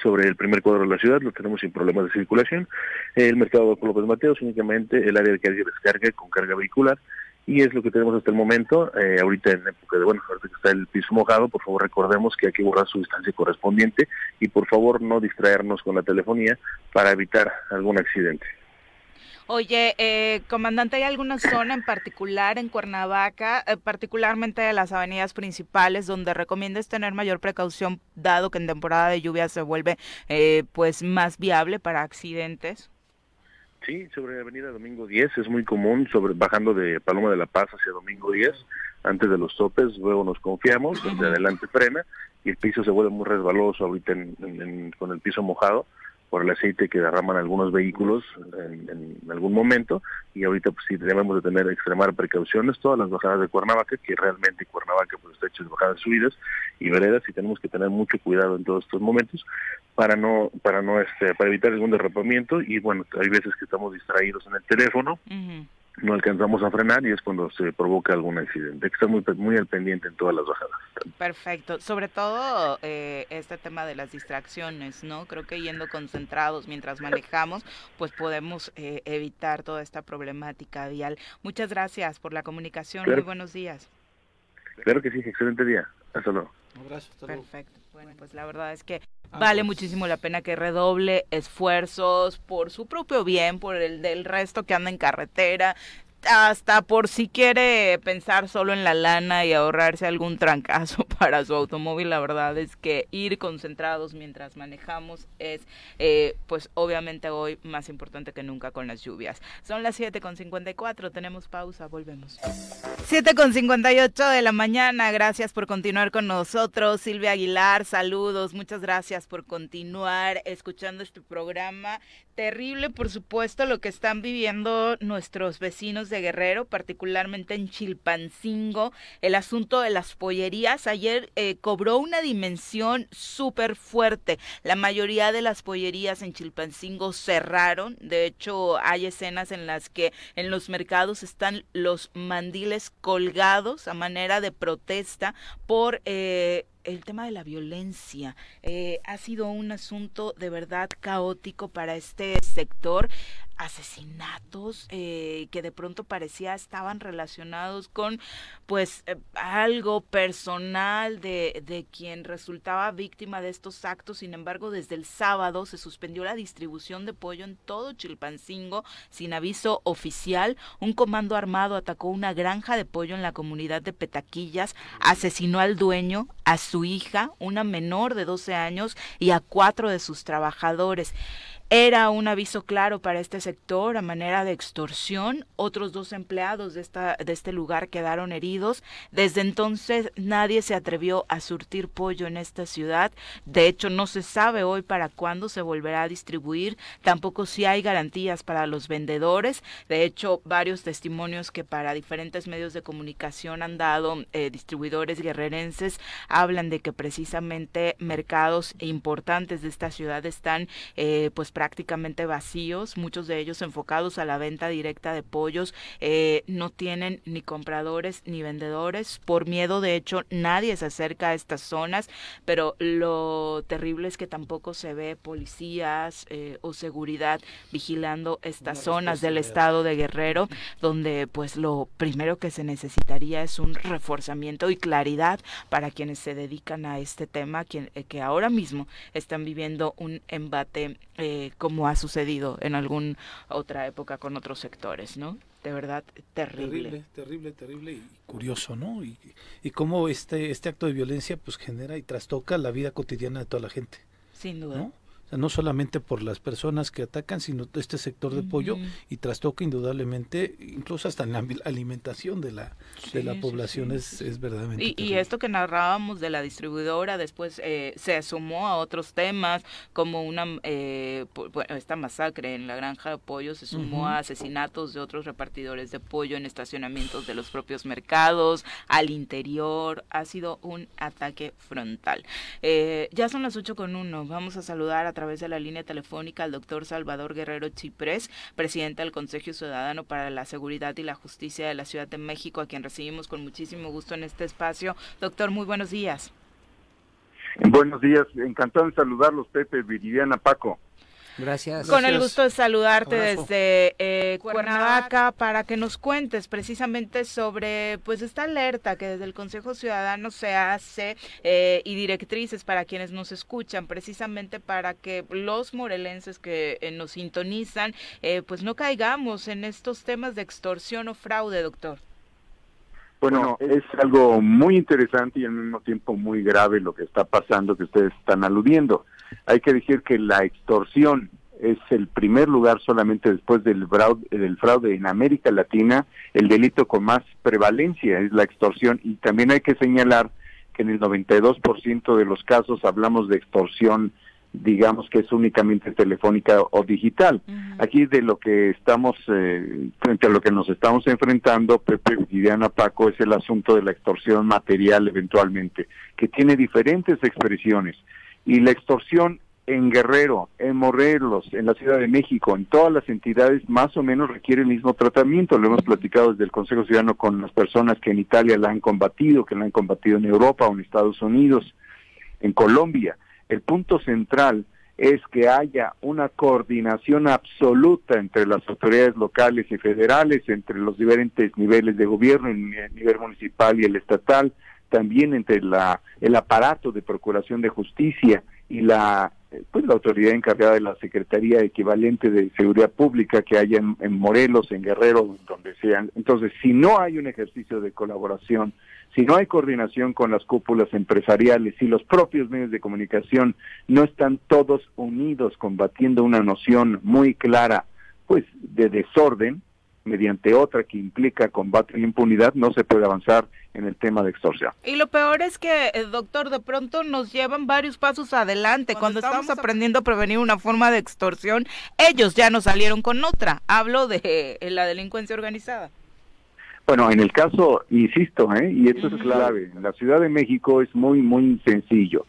sobre el primer cuadro de la ciudad, lo tenemos sin problemas de circulación. El mercado de López Mateos, únicamente el área de carga y descarga con carga vehicular y es lo que tenemos hasta el momento. Eh, ahorita en época de, bueno, ahorita que está el piso mojado, por favor recordemos que hay que borrar su distancia correspondiente y por favor no distraernos con la telefonía para evitar algún accidente. Oye, eh, comandante, ¿hay alguna zona en particular en Cuernavaca, eh, particularmente de las avenidas principales, donde recomiendas tener mayor precaución, dado que en temporada de lluvia se vuelve pues más viable para accidentes? Sí, sobre Avenida Domingo 10 es muy común, sobre bajando de Paloma de la Paz hacia Domingo 10, antes de los topes, luego nos confiamos, de adelante frena y el piso se vuelve muy resbaloso ahorita con el piso mojado por el aceite que derraman algunos vehículos en, algún momento y ahorita pues sí debemos de tener extremar precauciones todas las bajadas de Cuernavaca que realmente Cuernavaca pues está hecho de bajadas subidas y veredas y tenemos que tener mucho cuidado en todos estos momentos para no para no este para evitar algún derrapamiento y bueno hay veces que estamos distraídos en el teléfono no alcanzamos a frenar y es cuando se provoca algún accidente. Hay que estar muy, muy al pendiente en todas las bajadas. Perfecto. Sobre todo eh, este tema de las distracciones, ¿no? Creo que yendo concentrados mientras manejamos, pues podemos eh, evitar toda esta problemática vial. Muchas gracias por la comunicación. Muy buenos días. Claro que sí. Excelente día. Hasta luego. Un abrazo. Perfecto. Bueno, pues la verdad es que ah, vale pues. muchísimo la pena que redoble esfuerzos por su propio bien, por el del resto que anda en carretera, hasta por si quiere pensar solo en la lana y ahorrarse algún trancazo [laughs] para su automóvil, la verdad es que ir concentrados mientras manejamos es, eh, pues obviamente hoy más importante que nunca con las lluvias. Son las 7.54, tenemos pausa, volvemos. 7.58 de la mañana, gracias por continuar con nosotros. Silvia Aguilar, saludos, muchas gracias por continuar escuchando este programa. Terrible, por supuesto, lo que están viviendo nuestros vecinos de Guerrero, particularmente en Chilpancingo. El asunto de las pollerías ayer eh, cobró una dimensión súper fuerte. La mayoría de las pollerías en Chilpancingo cerraron. De hecho, hay escenas en las que en los mercados están los mandiles colgados a manera de protesta por eh, el tema de la violencia eh, ha sido un asunto de verdad caótico para este sector asesinatos eh, que de pronto parecía estaban relacionados con pues eh, algo personal de, de quien resultaba víctima de estos actos. Sin embargo, desde el sábado se suspendió la distribución de pollo en todo Chilpancingo sin aviso oficial. Un comando armado atacó una granja de pollo en la comunidad de Petaquillas, asesinó al dueño, a su hija, una menor de 12 años y a cuatro de sus trabajadores. Era un aviso claro para este sector a manera de extorsión. Otros dos empleados de, esta, de este lugar quedaron heridos. Desde entonces nadie se atrevió a surtir pollo en esta ciudad. De hecho, no se sabe hoy para cuándo se volverá a distribuir. Tampoco si hay garantías para los vendedores. De hecho, varios testimonios que para diferentes medios de comunicación han dado eh, distribuidores guerrerenses hablan de que precisamente mercados importantes de esta ciudad están eh, pues prácticamente vacíos, muchos de ellos enfocados a la venta directa de pollos, eh, no tienen ni compradores ni vendedores, por miedo de hecho nadie se acerca a estas zonas, pero lo terrible es que tampoco se ve policías eh, o seguridad vigilando estas zonas del estado de Guerrero, donde pues lo primero que se necesitaría es un reforzamiento y claridad para quienes se dedican a este tema, quien, eh, que ahora mismo están viviendo un embate eh, como ha sucedido en alguna otra época con otros sectores, ¿no? De verdad, terrible. Terrible, terrible, terrible y curioso, ¿no? Y, y cómo este, este acto de violencia pues genera y trastoca la vida cotidiana de toda la gente. Sin duda no solamente por las personas que atacan, sino este sector de pollo y trastoca indudablemente, incluso hasta en la alimentación de la, de la población Es, es, verdaderamente. Y, esto que narrábamos de la distribuidora después eh, se sumó a otros temas, como una eh, esta masacre en la granja de pollo, se sumó a asesinatos de otros repartidores de pollo en estacionamientos de los propios mercados, al interior, ha sido un ataque frontal. Eh, ya son las ocho con uno, vamos a saludar a través de la línea telefónica al doctor Salvador Guerrero Chiprés, presidente del Consejo Ciudadano para la Seguridad y la Justicia de la Ciudad de México, a quien recibimos con muchísimo gusto en este espacio. Doctor, muy buenos días. Buenos días, encantado de saludarlos, Pepe, Viridiana, Paco. Gracias. Con el gusto de saludarte desde eh, Cuernavaca para que nos cuentes precisamente sobre pues esta alerta que desde el Consejo Ciudadano se hace eh, y directrices para quienes nos escuchan, precisamente para que los morelenses que eh, nos sintonizan pues no caigamos en estos temas de extorsión o fraude, doctor. Bueno, es algo muy interesante y al mismo tiempo muy grave lo que está pasando que ustedes están aludiendo. Hay que decir que la extorsión es el primer lugar solamente después del fraude, del fraude en América Latina, el delito con más prevalencia es la extorsión y también hay que señalar que en el 92% de los casos hablamos de extorsión digamos que es únicamente telefónica o digital. Aquí de lo que estamos, eh, frente a lo que nos estamos enfrentando, Pepe y Diana Paco, es el asunto de la extorsión material eventualmente, que tiene diferentes expresiones. Y la extorsión en Guerrero, en Morelos, en la Ciudad de México, en todas las entidades más o menos requiere el mismo tratamiento. Lo hemos platicado desde el Consejo Ciudadano con las personas que en Italia la han combatido, que la han combatido en Europa en Estados Unidos, en Colombia. El punto central es que haya una coordinación absoluta entre las autoridades locales y federales, entre los diferentes niveles de gobierno, el nivel municipal y el estatal, también entre la, el aparato de procuración de justicia y la pues la autoridad encargada de la Secretaría equivalente de Seguridad Pública que haya en, Morelos, en Guerrero, donde sean. Entonces, si no hay un ejercicio de colaboración, si no hay coordinación con las cúpulas empresariales, si los propios medios de comunicación no están todos unidos combatiendo una noción muy clara, pues de desorden, mediante otra que implica combate a la impunidad, no se puede avanzar en el tema de extorsión. Y lo peor es que, eh, doctor, de pronto nos llevan varios pasos adelante. Cuando, estamos aprendiendo a prevenir una forma de extorsión, ellos ya nos salieron con otra. Hablo de eh, la delincuencia organizada. Bueno, en el caso, insisto, ¿eh? y esto es clave, en la Ciudad de México es muy, muy sencillo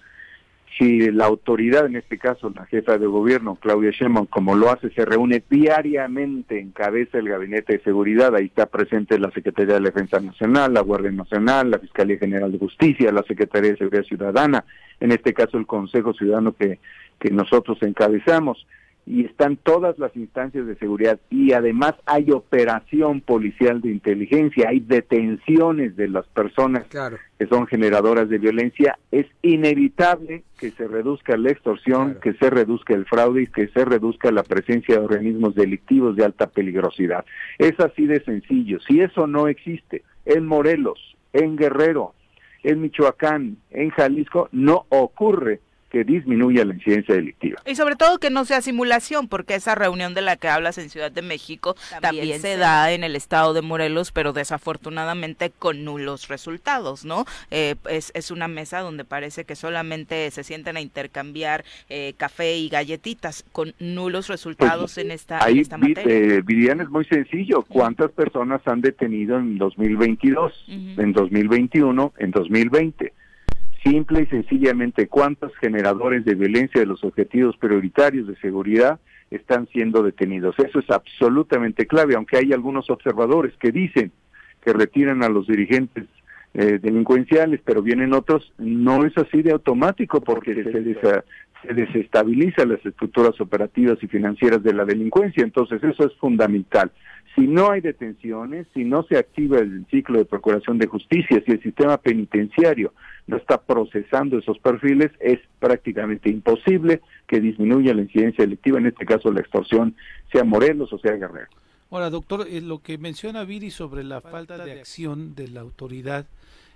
si la autoridad, en este caso la jefa de gobierno, Claudia Sheinbaum, como lo hace, se reúne diariamente en cabeza el Gabinete de Seguridad, ahí está presente la Secretaría de Defensa Nacional, la Guardia Nacional, la Fiscalía General de Justicia, la Secretaría de Seguridad Ciudadana, en este caso el Consejo Ciudadano que, que nosotros encabezamos y están todas las instancias de seguridad. Y además hay operación policial de inteligencia, hay detenciones de las personas que son generadoras de violencia, es inevitable que se reduzca la extorsión, que se reduzca el fraude y que se reduzca la presencia de organismos delictivos de alta peligrosidad. Es así de sencillo. Si eso no existe en Morelos, en Guerrero, en Michoacán, en Jalisco, no ocurre que disminuya la incidencia delictiva. Y sobre todo que no sea simulación, porque esa reunión de la que hablas en Ciudad de México también, se da en el estado de Morelos, pero desafortunadamente con nulos resultados, ¿no? Eh, es, es, una mesa donde parece que solamente se sienten a intercambiar eh, café y galletitas con nulos resultados pues, en, esta, ahí, materia. Eh, Vivian, es muy sencillo. ¿Cuántas personas han detenido en 2022, en 2021, en 2020? Simple y sencillamente cuántos generadores de violencia de los objetivos prioritarios de seguridad están siendo detenidos. Eso es absolutamente clave, aunque hay algunos observadores que dicen que retiran a los dirigentes eh, delincuenciales, pero vienen otros, no es así de automático porque se, se desestabiliza las estructuras operativas y financieras de la delincuencia, entonces eso es fundamental. Si no hay detenciones, si no se activa el ciclo de procuración de justicia, si el sistema penitenciario no está procesando esos perfiles, es prácticamente imposible que disminuya la incidencia delictiva, en este caso la extorsión, sea Morelos o sea Guerrero. Ahora, doctor, eh, lo que menciona Viri sobre la falta de acción de la autoridad,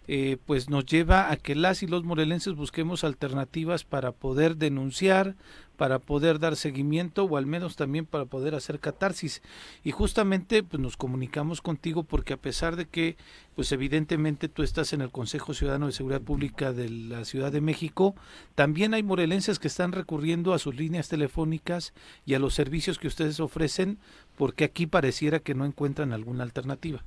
eh, pues nos lleva a que las y los morelenses busquemos alternativas para poder denunciar, para poder dar seguimiento o al menos también para poder hacer catarsis. Y justamente pues nos comunicamos contigo porque a pesar de que pues evidentemente tú estás en el Consejo Ciudadano de Seguridad Pública de la Ciudad de México, también hay morelenses que están recurriendo a sus líneas telefónicas y a los servicios que ustedes ofrecen porque aquí pareciera que no encuentran alguna alternativa.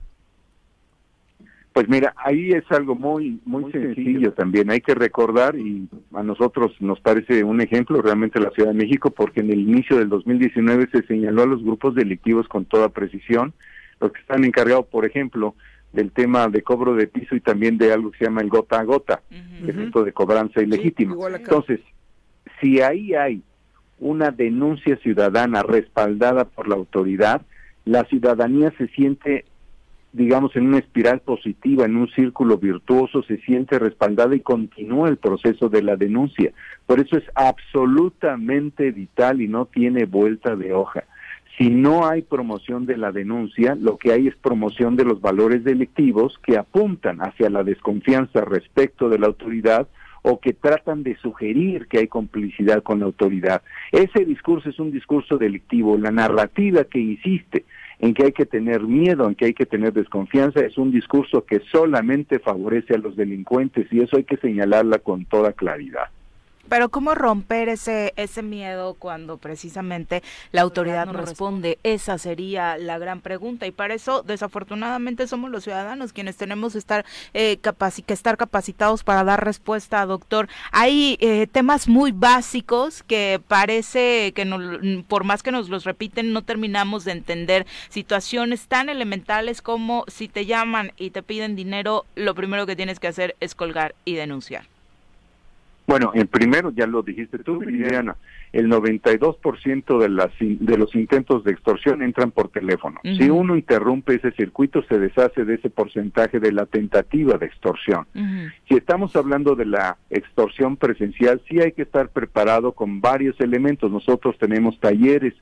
Pues mira, ahí es algo muy muy, sencillo, también. Hay que recordar, y a nosotros nos parece un ejemplo realmente la Ciudad de México, porque en el inicio del 2019 se señaló a los grupos delictivos con toda precisión, los que están encargados, por ejemplo, del tema de cobro de piso y también de algo que se llama el gota a gota, es esto de cobranza ilegítima. Entonces, si ahí hay una denuncia ciudadana respaldada por la autoridad, la ciudadanía se siente digamos, en una espiral positiva, en un círculo virtuoso, se siente respaldada y continúa el proceso de la denuncia. Por eso es absolutamente vital y no tiene vuelta de hoja. Si no hay promoción de la denuncia, lo que hay es promoción de los valores delictivos que apuntan hacia la desconfianza respecto de la autoridad o que tratan de sugerir que hay complicidad con la autoridad. Ese discurso es un discurso delictivo. La narrativa que insiste en que hay que tener miedo, en que hay que tener desconfianza, es un discurso que solamente favorece a los delincuentes y eso hay que señalarla con toda claridad. Pero ¿cómo romper ese, ese miedo cuando precisamente la autoridad no responde? Esa sería la gran pregunta y para eso desafortunadamente somos los ciudadanos quienes tenemos estar, eh, que estar capacitados para dar respuesta, doctor. Hay eh, temas muy básicos que parece que no, por más que nos los repiten no terminamos de entender situaciones tan elementales como si te llaman y te piden dinero, lo primero que tienes que hacer es colgar y denunciar. Bueno, en primero, ya lo dijiste tú, Viviana, el 92% de, las, de los intentos de extorsión entran por teléfono. Si uno interrumpe ese circuito, se deshace de ese porcentaje de la tentativa de extorsión. Si estamos hablando de la extorsión presencial, sí hay que estar preparado con varios elementos. Nosotros tenemos talleres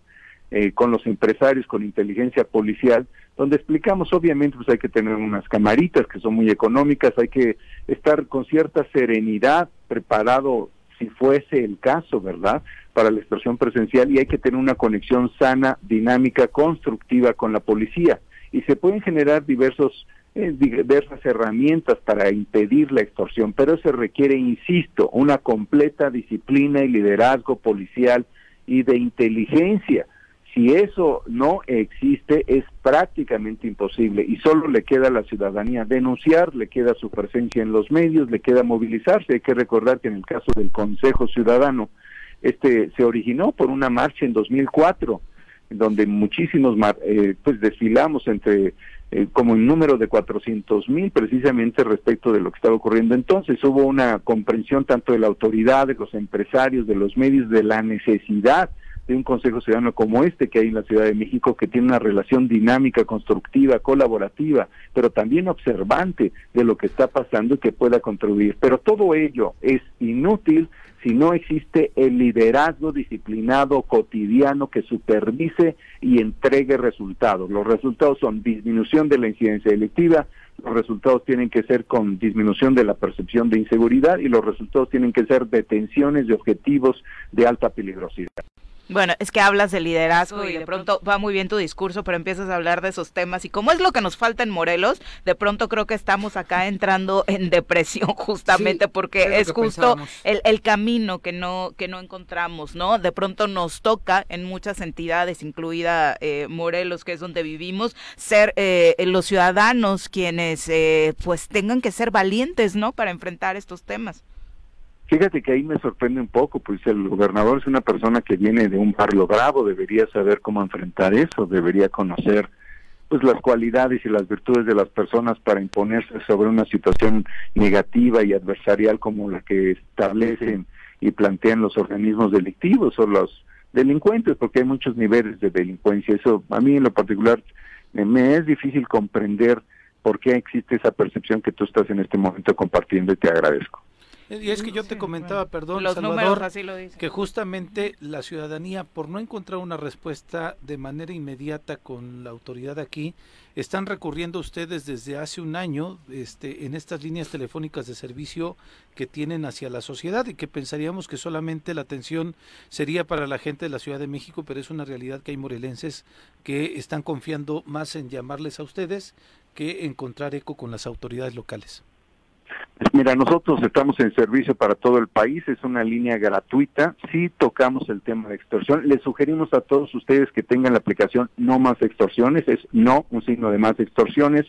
eh, con los empresarios, con inteligencia policial, donde explicamos, obviamente, pues hay que tener unas camaritas que son muy económicas, hay que estar con cierta serenidad, preparado si fuese el caso, ¿verdad?, para la extorsión presencial y hay que tener una conexión sana, dinámica, constructiva con la policía. Y se pueden generar diversos eh, diversas herramientas para impedir la extorsión, pero se requiere, insisto, una completa disciplina y liderazgo policial y de inteligencia si eso no existe, es prácticamente imposible y solo le queda a la ciudadanía denunciar, le queda su presencia en los medios, le queda movilizarse. Hay que recordar que en el caso del Consejo Ciudadano, este se originó por una marcha en 2004, donde muchísimos eh, pues desfilamos entre eh, como un número de 400 mil precisamente respecto de lo que estaba ocurriendo entonces. Hubo una comprensión tanto de la autoridad, de los empresarios, de los medios, de la necesidad de un Consejo Ciudadano como este que hay en la Ciudad de México, que tiene una relación dinámica, constructiva, colaborativa, pero también observante de lo que está pasando y que pueda contribuir. Pero todo ello es inútil si no existe el liderazgo disciplinado cotidiano que supervise y entregue resultados. Los resultados son disminución de la incidencia delictiva, los resultados tienen que ser con disminución de la percepción de inseguridad y los resultados tienen que ser detenciones de objetivos de alta peligrosidad. Bueno, es que hablas de liderazgo y de pronto va muy bien tu discurso, pero empiezas a hablar de esos temas y como es lo que nos falta en Morelos, de pronto creo que estamos acá [laughs] entrando en depresión justamente porque es, justo el, el, camino que no que no encontramos, ¿no? De pronto nos toca en muchas entidades, incluida eh, Morelos, que es donde vivimos, ser eh, los ciudadanos quienes eh, pues tengan que ser valientes, ¿no? Para enfrentar estos temas. Fíjate que ahí me sorprende un poco, pues el gobernador es una persona que viene de un barrio bravo, debería saber cómo enfrentar eso, debería conocer pues las cualidades y las virtudes de las personas para imponerse sobre una situación negativa y adversarial como la que establecen y plantean los organismos delictivos o los delincuentes, porque hay muchos niveles de delincuencia. Eso a mí en lo particular me es difícil comprender por qué existe esa percepción que tú estás en este momento compartiendo y te agradezco. Y es que yo te comentaba, perdón, Salvador, que justamente la ciudadanía, por no encontrar una respuesta de manera inmediata con la autoridad aquí, están recurriendo ustedes desde hace un año este, en estas líneas telefónicas de servicio que tienen hacia la sociedad y que pensaríamos que solamente la atención sería para la gente de la Ciudad de México, pero es una realidad que hay morelenses que están confiando más en llamarles a ustedes que encontrar eco con las autoridades locales. Mira, nosotros estamos en servicio para todo el país, es una línea gratuita, sí tocamos el tema de extorsión, les sugerimos a todos ustedes que tengan la aplicación No Más Extorsiones, es no, un signo de más extorsiones,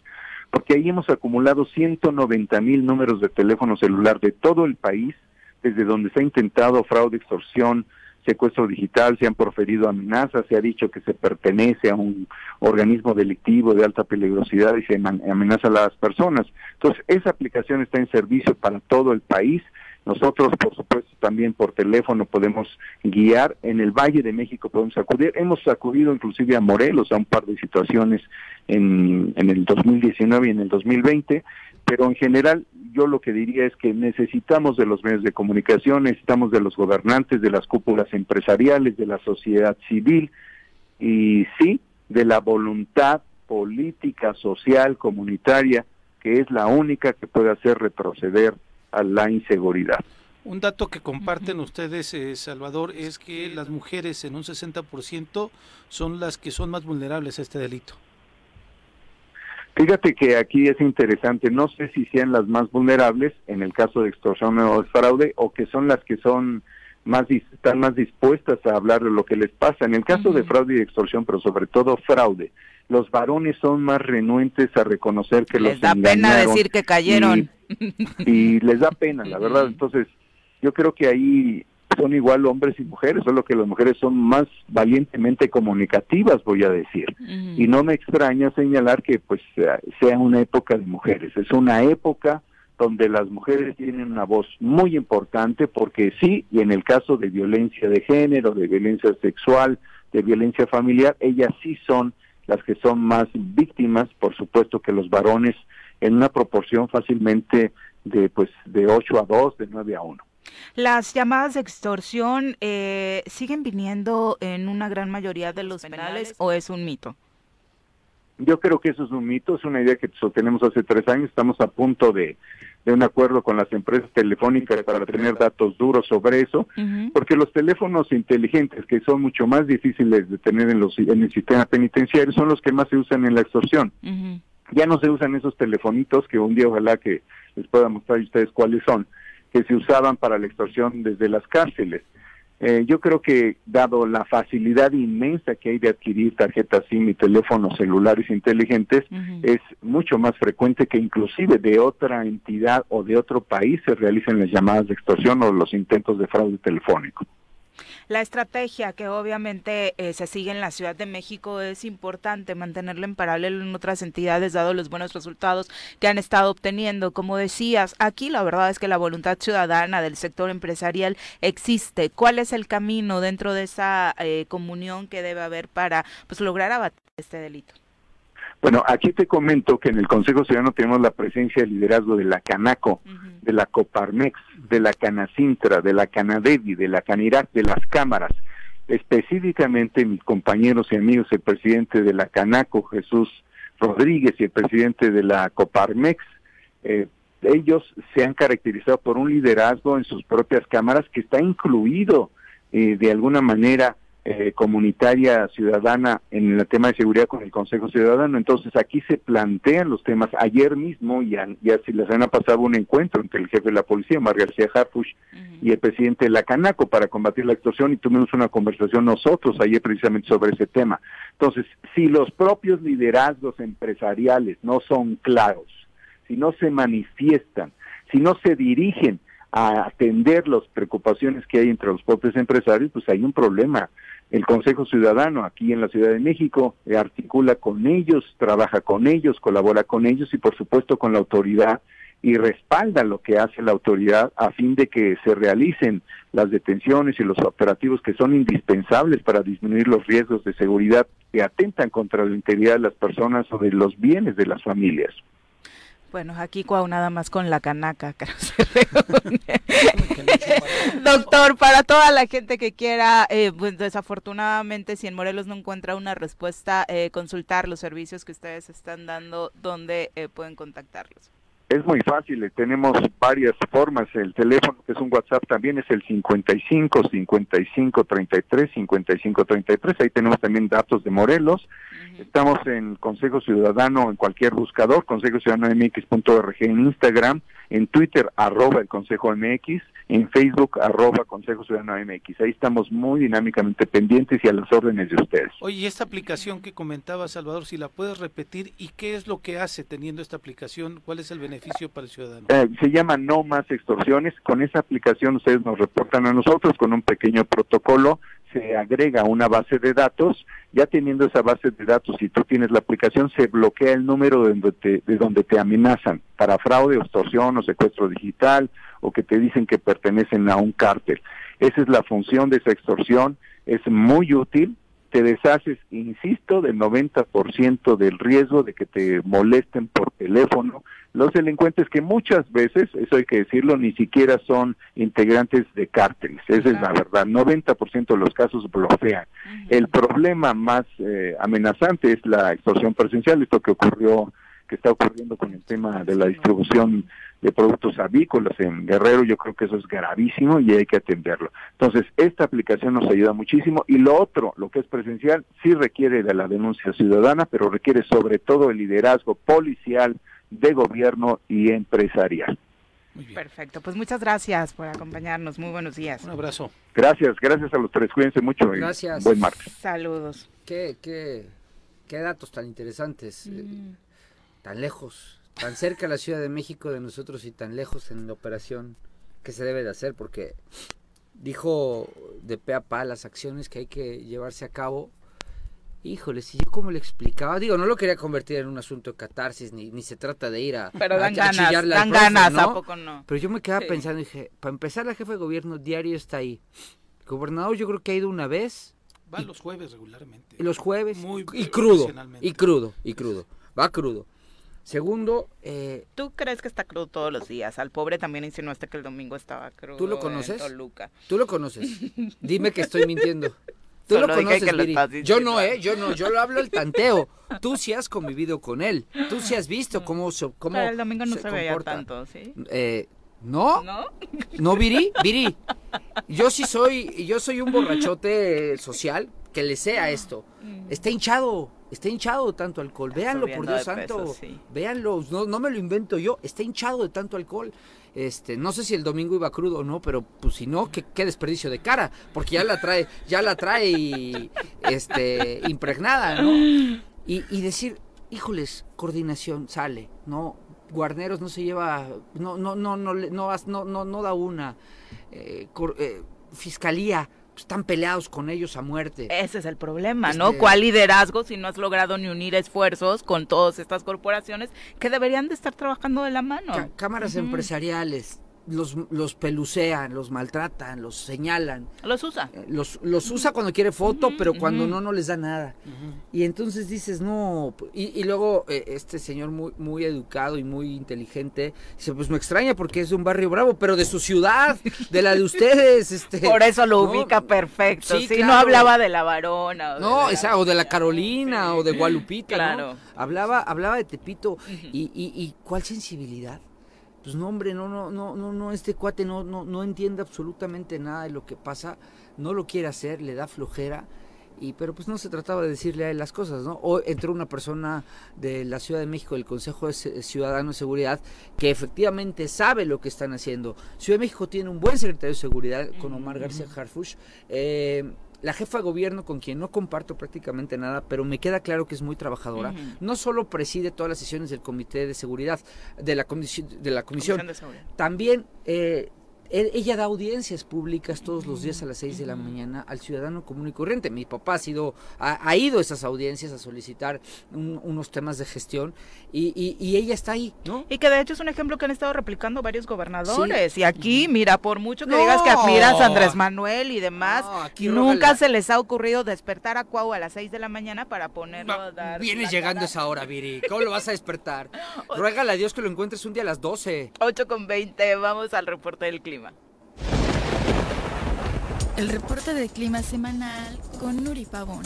porque ahí hemos acumulado 190 mil números de teléfono celular de todo el país, desde donde se ha intentado fraude, extorsión, secuestro digital, se han proferido amenazas, se ha dicho que se pertenece a un organismo delictivo de alta peligrosidad y se amenaza a las personas. Entonces, esa aplicación está en servicio para todo el país. Nosotros, por supuesto, también por teléfono podemos guiar. En el Valle de México podemos acudir. Hemos acudido inclusive a Morelos a un par de situaciones en, en el 2019 y en el 2020, pero en general yo lo que diría es que necesitamos de los medios de comunicación, necesitamos de los gobernantes, de las cúpulas empresariales, de la sociedad civil y sí, de la voluntad política, social, comunitaria, que es la única que puede hacer retroceder a la inseguridad. Un dato que comparten ustedes, eh, Salvador, es que las mujeres en un 60% son las que son más vulnerables a este delito. Fíjate que aquí es interesante, no sé si sean las más vulnerables en el caso de extorsión o fraude o que son las que son más están más dispuestas a hablar de lo que les pasa. En el caso de fraude y extorsión, pero sobre todo fraude, los varones son más renuentes a reconocer que les da pena decir que cayeron y, les da pena, la verdad. [laughs] Entonces, yo creo que ahí son igual hombres y mujeres, solo que las mujeres son más valientemente comunicativas, voy a decir. Y no me extraña señalar que pues sea una época de mujeres, es una época donde las mujeres tienen una voz muy importante porque sí, y en el caso de violencia de género, de violencia sexual, de violencia familiar, ellas sí son las que son más víctimas, por supuesto que los varones en una proporción fácilmente de pues de 8 a 2, de 9 a 1. Las llamadas de extorsión eh, siguen viniendo en una gran mayoría de los penales o es un mito? Yo creo que eso es un mito, es una idea que sostenemos hace tres años, estamos a punto de, de un acuerdo con las empresas telefónicas para tener datos duros sobre eso, porque los teléfonos inteligentes, que son mucho más difíciles de tener en, los, en el sistema penitenciario, son los que más se usan en la extorsión. Ya no se usan esos telefonitos, que un día ojalá que les pueda mostrar a ustedes cuáles son, que se usaban para la extorsión desde las cárceles. Eh, yo creo que dado la facilidad inmensa que hay de adquirir tarjetas SIM y teléfonos celulares inteligentes, es mucho más frecuente que inclusive de otra entidad o de otro país se realicen las llamadas de extorsión o los intentos de fraude telefónico. La estrategia que obviamente eh, se sigue en la Ciudad de México es importante mantenerla en paralelo en otras entidades, dado los buenos resultados que han estado obteniendo. Como decías, aquí la verdad es que la voluntad ciudadana del sector empresarial existe. ¿Cuál es el camino dentro de esa eh, comunión que debe haber para pues, lograr abatir este delito? Bueno, aquí te comento que en el Consejo Ciudadano tenemos la presencia de liderazgo de la Canaco, de la Coparmex, de la Canacintra, de la Canadevi, de la Canirac, de las cámaras. Específicamente mis compañeros y amigos, el presidente de la Canaco, Jesús Rodríguez, y el presidente de la Coparmex, eh, ellos se han caracterizado por un liderazgo en sus propias cámaras que está incluido eh, de alguna manera eh, comunitaria ciudadana en el tema de seguridad con el Consejo Ciudadano. Entonces aquí se plantean los temas. Ayer mismo, ya, ya si la semana pasada un encuentro entre el jefe de la policía, María García Harfush, y el presidente de la Canaco para combatir la extorsión y tuvimos una conversación nosotros ayer precisamente sobre ese tema. Entonces, si los propios liderazgos empresariales no son claros, si no se manifiestan, si no se dirigen a atender las preocupaciones que hay entre los propios empresarios, pues hay un problema el Consejo Ciudadano aquí en la Ciudad de México eh, articula con ellos, trabaja con ellos, colabora con ellos y por supuesto con la autoridad y respalda lo que hace la autoridad a fin de que se realicen las detenciones y los operativos que son indispensables para disminuir los riesgos de seguridad que atentan contra la integridad de las personas o de los bienes de las familias. Bueno, aquí cuau nada más con la canaca, [laughs] Doctor, para toda la gente que quiera, eh, pues desafortunadamente si en Morelos no encuentra una respuesta, eh, consultar los servicios que ustedes están dando, ¿dónde eh, pueden contactarlos? Es muy fácil, tenemos varias formas. El teléfono, que es un WhatsApp, también es el 55 55 33 55 33. Ahí tenemos también datos de Morelos. Estamos en Consejo Ciudadano en cualquier buscador, Consejo Ciudadano MX.org en Instagram, en Twitter, arroba el Consejo MX en Facebook, arroba Consejo Ciudadano MX. Ahí estamos muy dinámicamente pendientes y a las órdenes de ustedes. Oye, esta aplicación que comentaba Salvador, si la puedes repetir, ¿y qué es lo que hace teniendo esta aplicación? ¿Cuál es el beneficio para el ciudadano? Eh, se llama No Más Extorsiones. Con esa aplicación ustedes nos reportan a nosotros con un pequeño protocolo se agrega una base de datos, ya teniendo esa base de datos, si tú tienes la aplicación, se bloquea el número de donde te, de donde te amenazan para fraude, extorsión o secuestro digital o que te dicen que pertenecen a un cártel. Esa es la función de esa extorsión, es muy útil, te deshaces, insisto, del 90% del riesgo de que te molesten por teléfono. Los delincuentes que muchas veces, eso hay que decirlo, ni siquiera son integrantes de cárteles, esa es la verdad, 90% de los casos bloquean. El problema más eh, amenazante es la extorsión presencial, esto que ocurrió que está ocurriendo con el tema de la distribución de productos avícolas en Guerrero, yo creo que eso es gravísimo y hay que atenderlo. Entonces, esta aplicación nos ayuda muchísimo y lo otro, lo que es presencial, sí requiere de la denuncia ciudadana, pero requiere sobre todo el liderazgo policial, de gobierno y empresarial. Perfecto, pues muchas gracias por acompañarnos. Muy buenos días. Un abrazo. Gracias, gracias a los tres. Cuídense mucho. Gracias. buen martes. Saludos. Qué, qué, qué datos tan interesantes. Mm. Tan lejos, tan cerca la Ciudad de México de nosotros y tan lejos en la operación que se debe de hacer, porque dijo de pe a pa las acciones que hay que llevarse a cabo Híjole, si yo como le explicaba, digo, no lo quería convertir en un asunto de catarsis, ni, ni se trata de ir a, Pero dan ganas, dan ganas, ¿no? ¿a poco no? Pero yo me quedaba pensando, dije, para empezar la jefa de gobierno diario está ahí. El gobernador yo creo que ha ido una vez. Va los jueves regularmente. Los jueves. Muy y crudo, y crudo, y crudo. Va crudo. Segundo, eh, ¿tú crees que está crudo todos los días? Al pobre también insinuaste que el domingo estaba crudo. ¿Tú lo conoces? ¿Tú lo conoces? Dime que estoy mintiendo. [laughs] Tú lo conoces, Yo no, ¿eh? Yo no, yo lo hablo el tanteo. Tú sí has convivido con él. Tú sí has visto cómo, cómo Pero el domingo no se, veía tanto, ¿sí? Eh, ¿No? ¿No? ¿No, Viri? [laughs] Viri, yo sí soy, yo soy un borrachote social que le sea esto. Mm. Está hinchado, está hinchado de tanto alcohol. Véanlo, por Dios santo. Véanlo, no, no me lo invento yo. Está hinchado de tanto alcohol. Este, no sé si el domingo iba crudo o no, pero pues si no, qué, qué desperdicio de cara, porque ya la trae, ya la trae este impregnada, ¿no? Y, y decir, híjoles, coordinación, sale, ¿no? Guarneros no se lleva, no, no, no, no, no, no, no, no da una. Eh, eh, fiscalía, están peleados con ellos a muerte. Ese es el problema, ¿no? Este ¿Cuál liderazgo si no has logrado ni unir esfuerzos con todas estas corporaciones que deberían de estar trabajando de la mano? cámaras empresariales, los, los pelucean, los maltratan, los señalan. Los usa. Eh, los, los usa cuando quiere foto, pero cuando no, no les da nada. Y entonces dices, no. Y, luego eh, este señor muy, muy educado y muy inteligente dice, pues me extraña porque es de un barrio bravo, pero de su ciudad, de la de ustedes. [laughs] Este, Por eso lo ubica perfecto. Sí, no hablaba de la varona. O no, de la, o de la Carolina o de Gualupita. Claro. Hablaba, hablaba de Tepito. y, y, y cuál sensibilidad pues no hombre, no, no, no, no, no, este cuate no, no, no entiende absolutamente nada de lo que pasa, no lo quiere hacer, le da flojera, y pero pues no se trataba de decirle a él las cosas, ¿no? O entró una persona de la Ciudad de México, del Consejo de Ciudadano de Seguridad, que efectivamente sabe lo que están haciendo. Ciudad de México tiene un buen secretario de Seguridad con Omar García Harfush. Eh, la jefa de gobierno con quien no comparto prácticamente nada, pero me queda claro que es muy trabajadora, no solo preside todas las sesiones del Comité de Seguridad, de la, comisión, de la comisión, también eh, ella da audiencias públicas todos los días a las 6 de la mañana al ciudadano común y corriente. Mi papá ha, sido, ha, ido a esas audiencias a solicitar unos temas de gestión y, y, ella está ahí, ¿no? Y que de hecho es un ejemplo que han estado replicando varios gobernadores. Y aquí, mira, por mucho que digas que admiras a Andrés Manuel y demás, nunca se les ha ocurrido despertar a Cuau a las 6 de la mañana para ponerlo a dar. Vienes llegando a esa hora, Viri. ¿Cómo lo vas a despertar? [laughs] Ruégale a Dios que lo encuentres un día a las 12. 8 con 20, vamos al reporte del clima. El reporte de clima semanal con Nuri Pavón.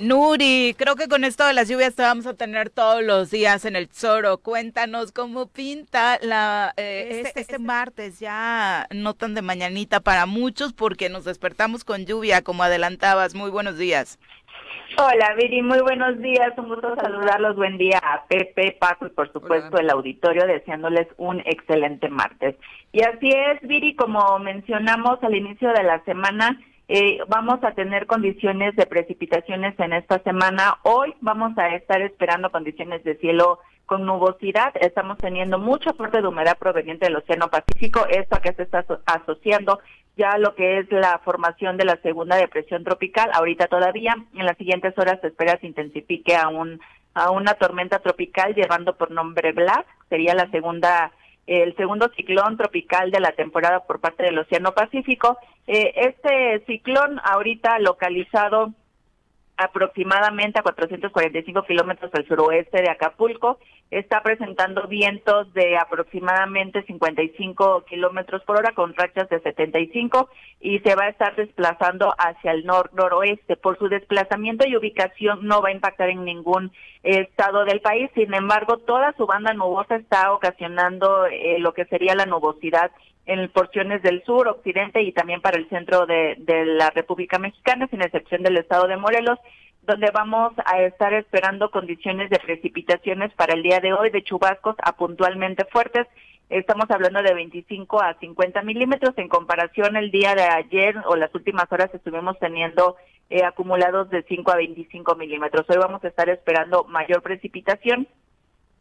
Nuri, creo que con esto de las lluvias te vamos a tener todos los días en el Zoro. Cuéntanos cómo pinta la eh, este, este, este, martes, ya no tan de mañanita para muchos porque nos despertamos con lluvia, como adelantabas. Muy buenos días. Hola, Viri, muy buenos días. Un gusto saludarlos. Buen día a Pepe, Paco y por supuesto el auditorio, deseándoles un excelente martes. Y así es, Viri, como mencionamos al inicio de la semana, eh, vamos a tener condiciones de precipitaciones en esta semana. Hoy vamos a estar esperando condiciones de cielo con nubosidad. Estamos teniendo mucha fuerte de humedad proveniente del Océano Pacífico. Esto a que se está asociando ya lo que es la formación de la segunda depresión tropical. Ahorita todavía, en las siguientes horas se espera se intensifique a un a una tormenta tropical llevando por nombre Blas, sería la segunda el segundo ciclón tropical de la temporada por parte del Océano Pacífico. Eh, este ciclón ahorita localizado aproximadamente a 445 kilómetros al suroeste de Acapulco. Está presentando vientos de aproximadamente 55 kilómetros por hora con rachas de 75 y se va a estar desplazando hacia el nor-noroeste. Por su desplazamiento y ubicación no va a impactar en ningún estado del país. Sin embargo, toda su banda nubosa está ocasionando eh, lo que sería la nubosidad en porciones del sur, occidente y también para el centro de, de la República Mexicana, sin excepción del estado de Morelos donde vamos a estar esperando condiciones de precipitaciones para el día de hoy, de chubascos a puntualmente fuertes. Estamos hablando de 25 a 50 milímetros. En comparación, el día de ayer o las últimas horas estuvimos teniendo eh, acumulados de 5 a 25 milímetros. Hoy vamos a estar esperando mayor precipitación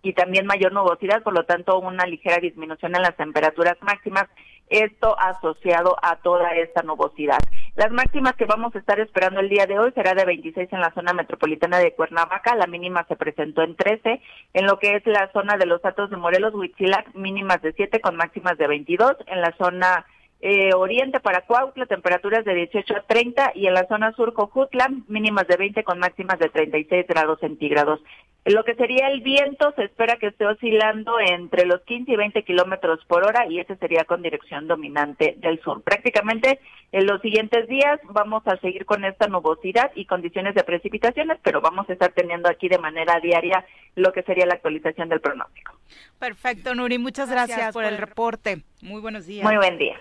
y también mayor nubosidad, por lo tanto una ligera disminución en las temperaturas máximas, esto asociado a toda esta nubosidad. Las máximas que vamos a estar esperando el día de hoy será de 26 en la zona metropolitana de Cuernavaca, la mínima se presentó en 13, en lo que es la zona de los Atos de Morelos, Huitzilac, mínimas de 7 con máximas de 22, en la zona eh, oriente para Cuautla, temperaturas de 18 a 30 y en la zona sur Cojutla, mínimas de 20 con máximas de 36 grados centígrados. Lo que sería el viento se espera que esté oscilando entre los 15 y 20 kilómetros por hora y ese sería con dirección dominante del sur. Prácticamente en los siguientes días vamos a seguir con esta nubosidad y condiciones de precipitaciones, pero vamos a estar teniendo aquí de manera diaria lo que sería la actualización del pronóstico. Perfecto, Nuri, muchas gracias, por, el reporte. Muy buenos días. Muy buen día.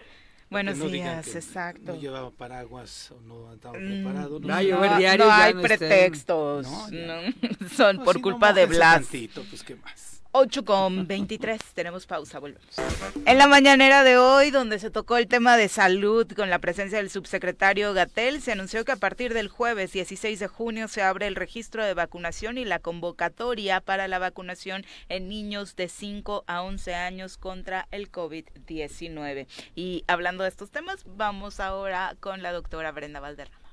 Buenos días, exacto. No llevaba paraguas o no andaba mm, preparado. No, no, hay pretextos. Son por culpa de Blas. pues qué más. 8 con 23, tenemos pausa, volvemos. En la mañanera de hoy, donde se tocó el tema de salud con la presencia del subsecretario Gatel, se anunció que a partir del jueves 16 de junio se abre el registro de vacunación y la convocatoria para la vacunación en niños de 5 a 11 años contra el COVID-19. Y hablando de estos temas, vamos ahora con la doctora Brenda Valderrama.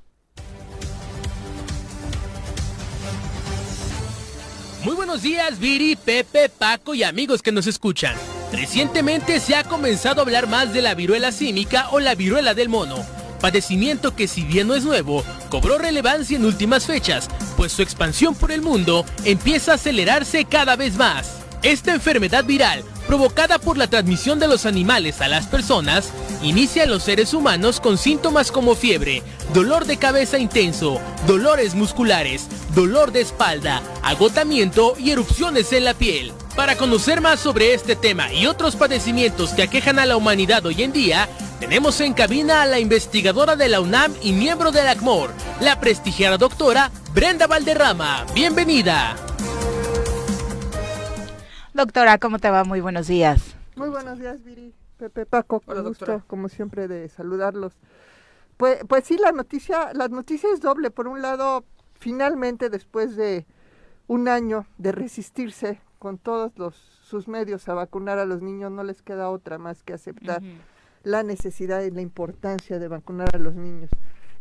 Muy buenos días, Viri, Pepe, Paco y amigos que nos escuchan. Recientemente se ha comenzado a hablar más de la viruela símica o la viruela del mono, padecimiento que si bien no es nuevo, cobró relevancia en últimas fechas, pues su expansión por el mundo empieza a acelerarse cada vez más. Esta enfermedad viral, provocada por la transmisión de los animales a las personas, inicia en los seres humanos con síntomas como fiebre, dolor de cabeza intenso, dolores musculares, dolor de espalda, agotamiento y erupciones en la piel. Para conocer más sobre este tema y otros padecimientos que aquejan a la humanidad hoy en día, tenemos en cabina a la investigadora de la UNAM y miembro de la ACMOR, la prestigiada doctora Brenda Valderrama. Bienvenida. Doctora, ¿cómo te va? Muy buenos días. Muy buenos días, Viri. Pepe Paco, con gusto, como siempre, de saludarlos. Pues, pues sí, la noticia, la noticia es doble. Por un lado, finalmente, después de un año de resistirse con todos los, sus medios a vacunar a los niños, no les queda otra más que aceptar la necesidad y la importancia de vacunar a los niños.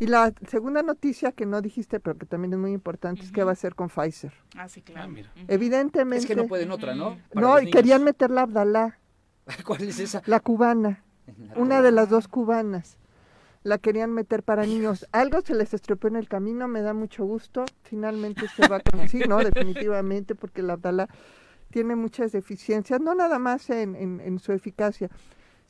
Y la segunda noticia que no dijiste, pero que también es muy importante, es que va a ser con Pfizer. Ah, sí, claro. Ah, Evidentemente. Es que no pueden otra, ¿no? no, y querían meter la Abdalá. [laughs] ¿Cuál es esa? La cubana. una de las dos cubanas. La querían meter para niños. Algo se les estropeó en el camino, me da mucho gusto. Finalmente se va con... Sí, no, [laughs] definitivamente, porque la Abdalá tiene muchas deficiencias, no nada más en, en, en su eficacia,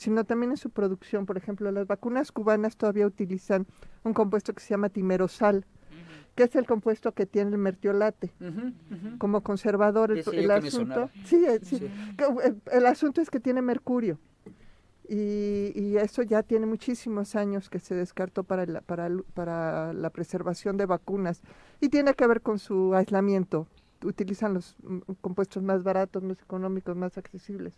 sino también en su producción. Por ejemplo, las vacunas cubanas todavía utilizan un compuesto que se llama timerosal, que es el compuesto que tiene el mertiolate como conservador. El, asunto, sí, eh, sí, El, asunto es que tiene mercurio. Y, y, eso ya tiene muchísimos años que se descartó para la, para, para la preservación de vacunas y tiene que ver con su aislamiento. Utilizan los mm, compuestos más baratos, más económicos, más accesibles.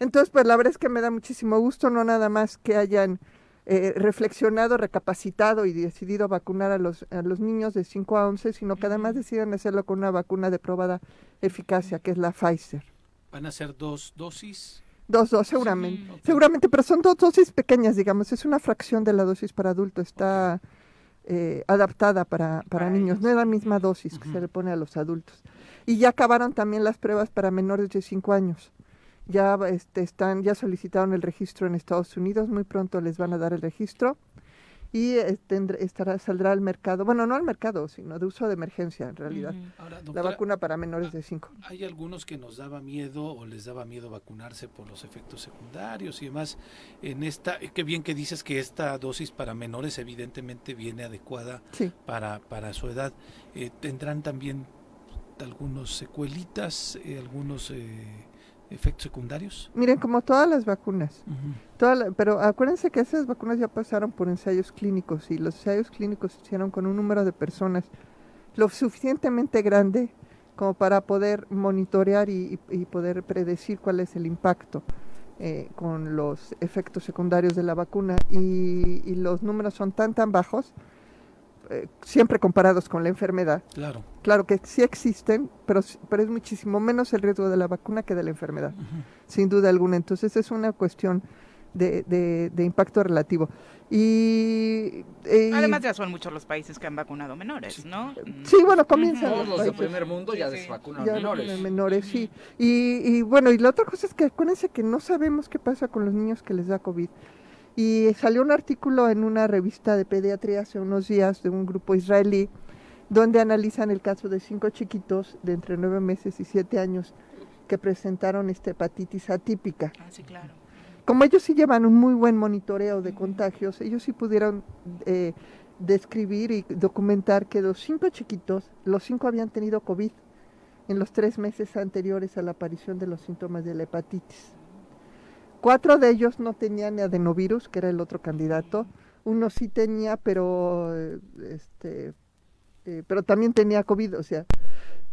Entonces, pues la verdad es que me da muchísimo gusto, no nada más que hayan eh, reflexionado, recapacitado y decidido vacunar a los, a los niños de 5 a 11, sino que además decidan hacerlo con una vacuna de probada eficacia, que es la Pfizer. ¿Van a ser dos dosis? Dos, dos, seguramente. Seguramente, pero son dos dosis pequeñas, digamos. Es una fracción de la dosis para adultos. Está eh, adaptada para, para, niños. No es la misma dosis que se le pone a los adultos. Y ya acabaron también las pruebas para menores de 5 años ya este, están, ya solicitaron el registro en Estados Unidos, muy pronto les van a dar el registro y este, estará, saldrá al mercado, bueno, no al mercado, sino de uso de emergencia en realidad, la vacuna para menores de 5. Hay algunos que nos daba miedo o les daba miedo vacunarse por los efectos secundarios y demás. En esta, eh, qué bien que dices que esta dosis para menores evidentemente viene adecuada para, para su edad. Eh, ¿Tendrán también algunos secuelitas, eh, algunos... Eh, efectos secundarios? Miren, como todas las vacunas, pero acuérdense que esas vacunas ya pasaron por ensayos clínicos y los ensayos clínicos se hicieron con un número de personas lo suficientemente grande como para poder monitorear y, poder predecir cuál es el impacto eh, con los efectos secundarios de la vacuna. Y, y los números son tan tan bajos eh, siempre comparados con la enfermedad. Claro. Claro que sí existen, pero, pero es muchísimo menos el riesgo de la vacuna que de la enfermedad, sin duda alguna. Entonces es una cuestión de, de, impacto relativo. Y, Además ya son muchos los países que han vacunado menores, ¿no? Sí, bueno, comienzan. Todos los, del primer mundo ya desvacunan menores. menores. sí. Y, y bueno, y la otra cosa es que acuérdense que no sabemos qué pasa con los niños que les da COVID. Y salió un artículo en una revista de pediatría hace unos días de un grupo israelí donde analizan el caso de cinco chiquitos de entre nueve meses y siete años que presentaron esta hepatitis atípica. Ah, sí, claro. Como ellos sí llevan un muy buen monitoreo de contagios, ellos sí pudieron eh, describir y documentar que los cinco chiquitos, los cinco habían tenido COVID en los tres meses anteriores a la aparición de los síntomas de la hepatitis. Cuatro de ellos no tenían adenovirus, que era el otro candidato. Uno sí tenía, pero este, eh, pero también tenía COVID, o sea.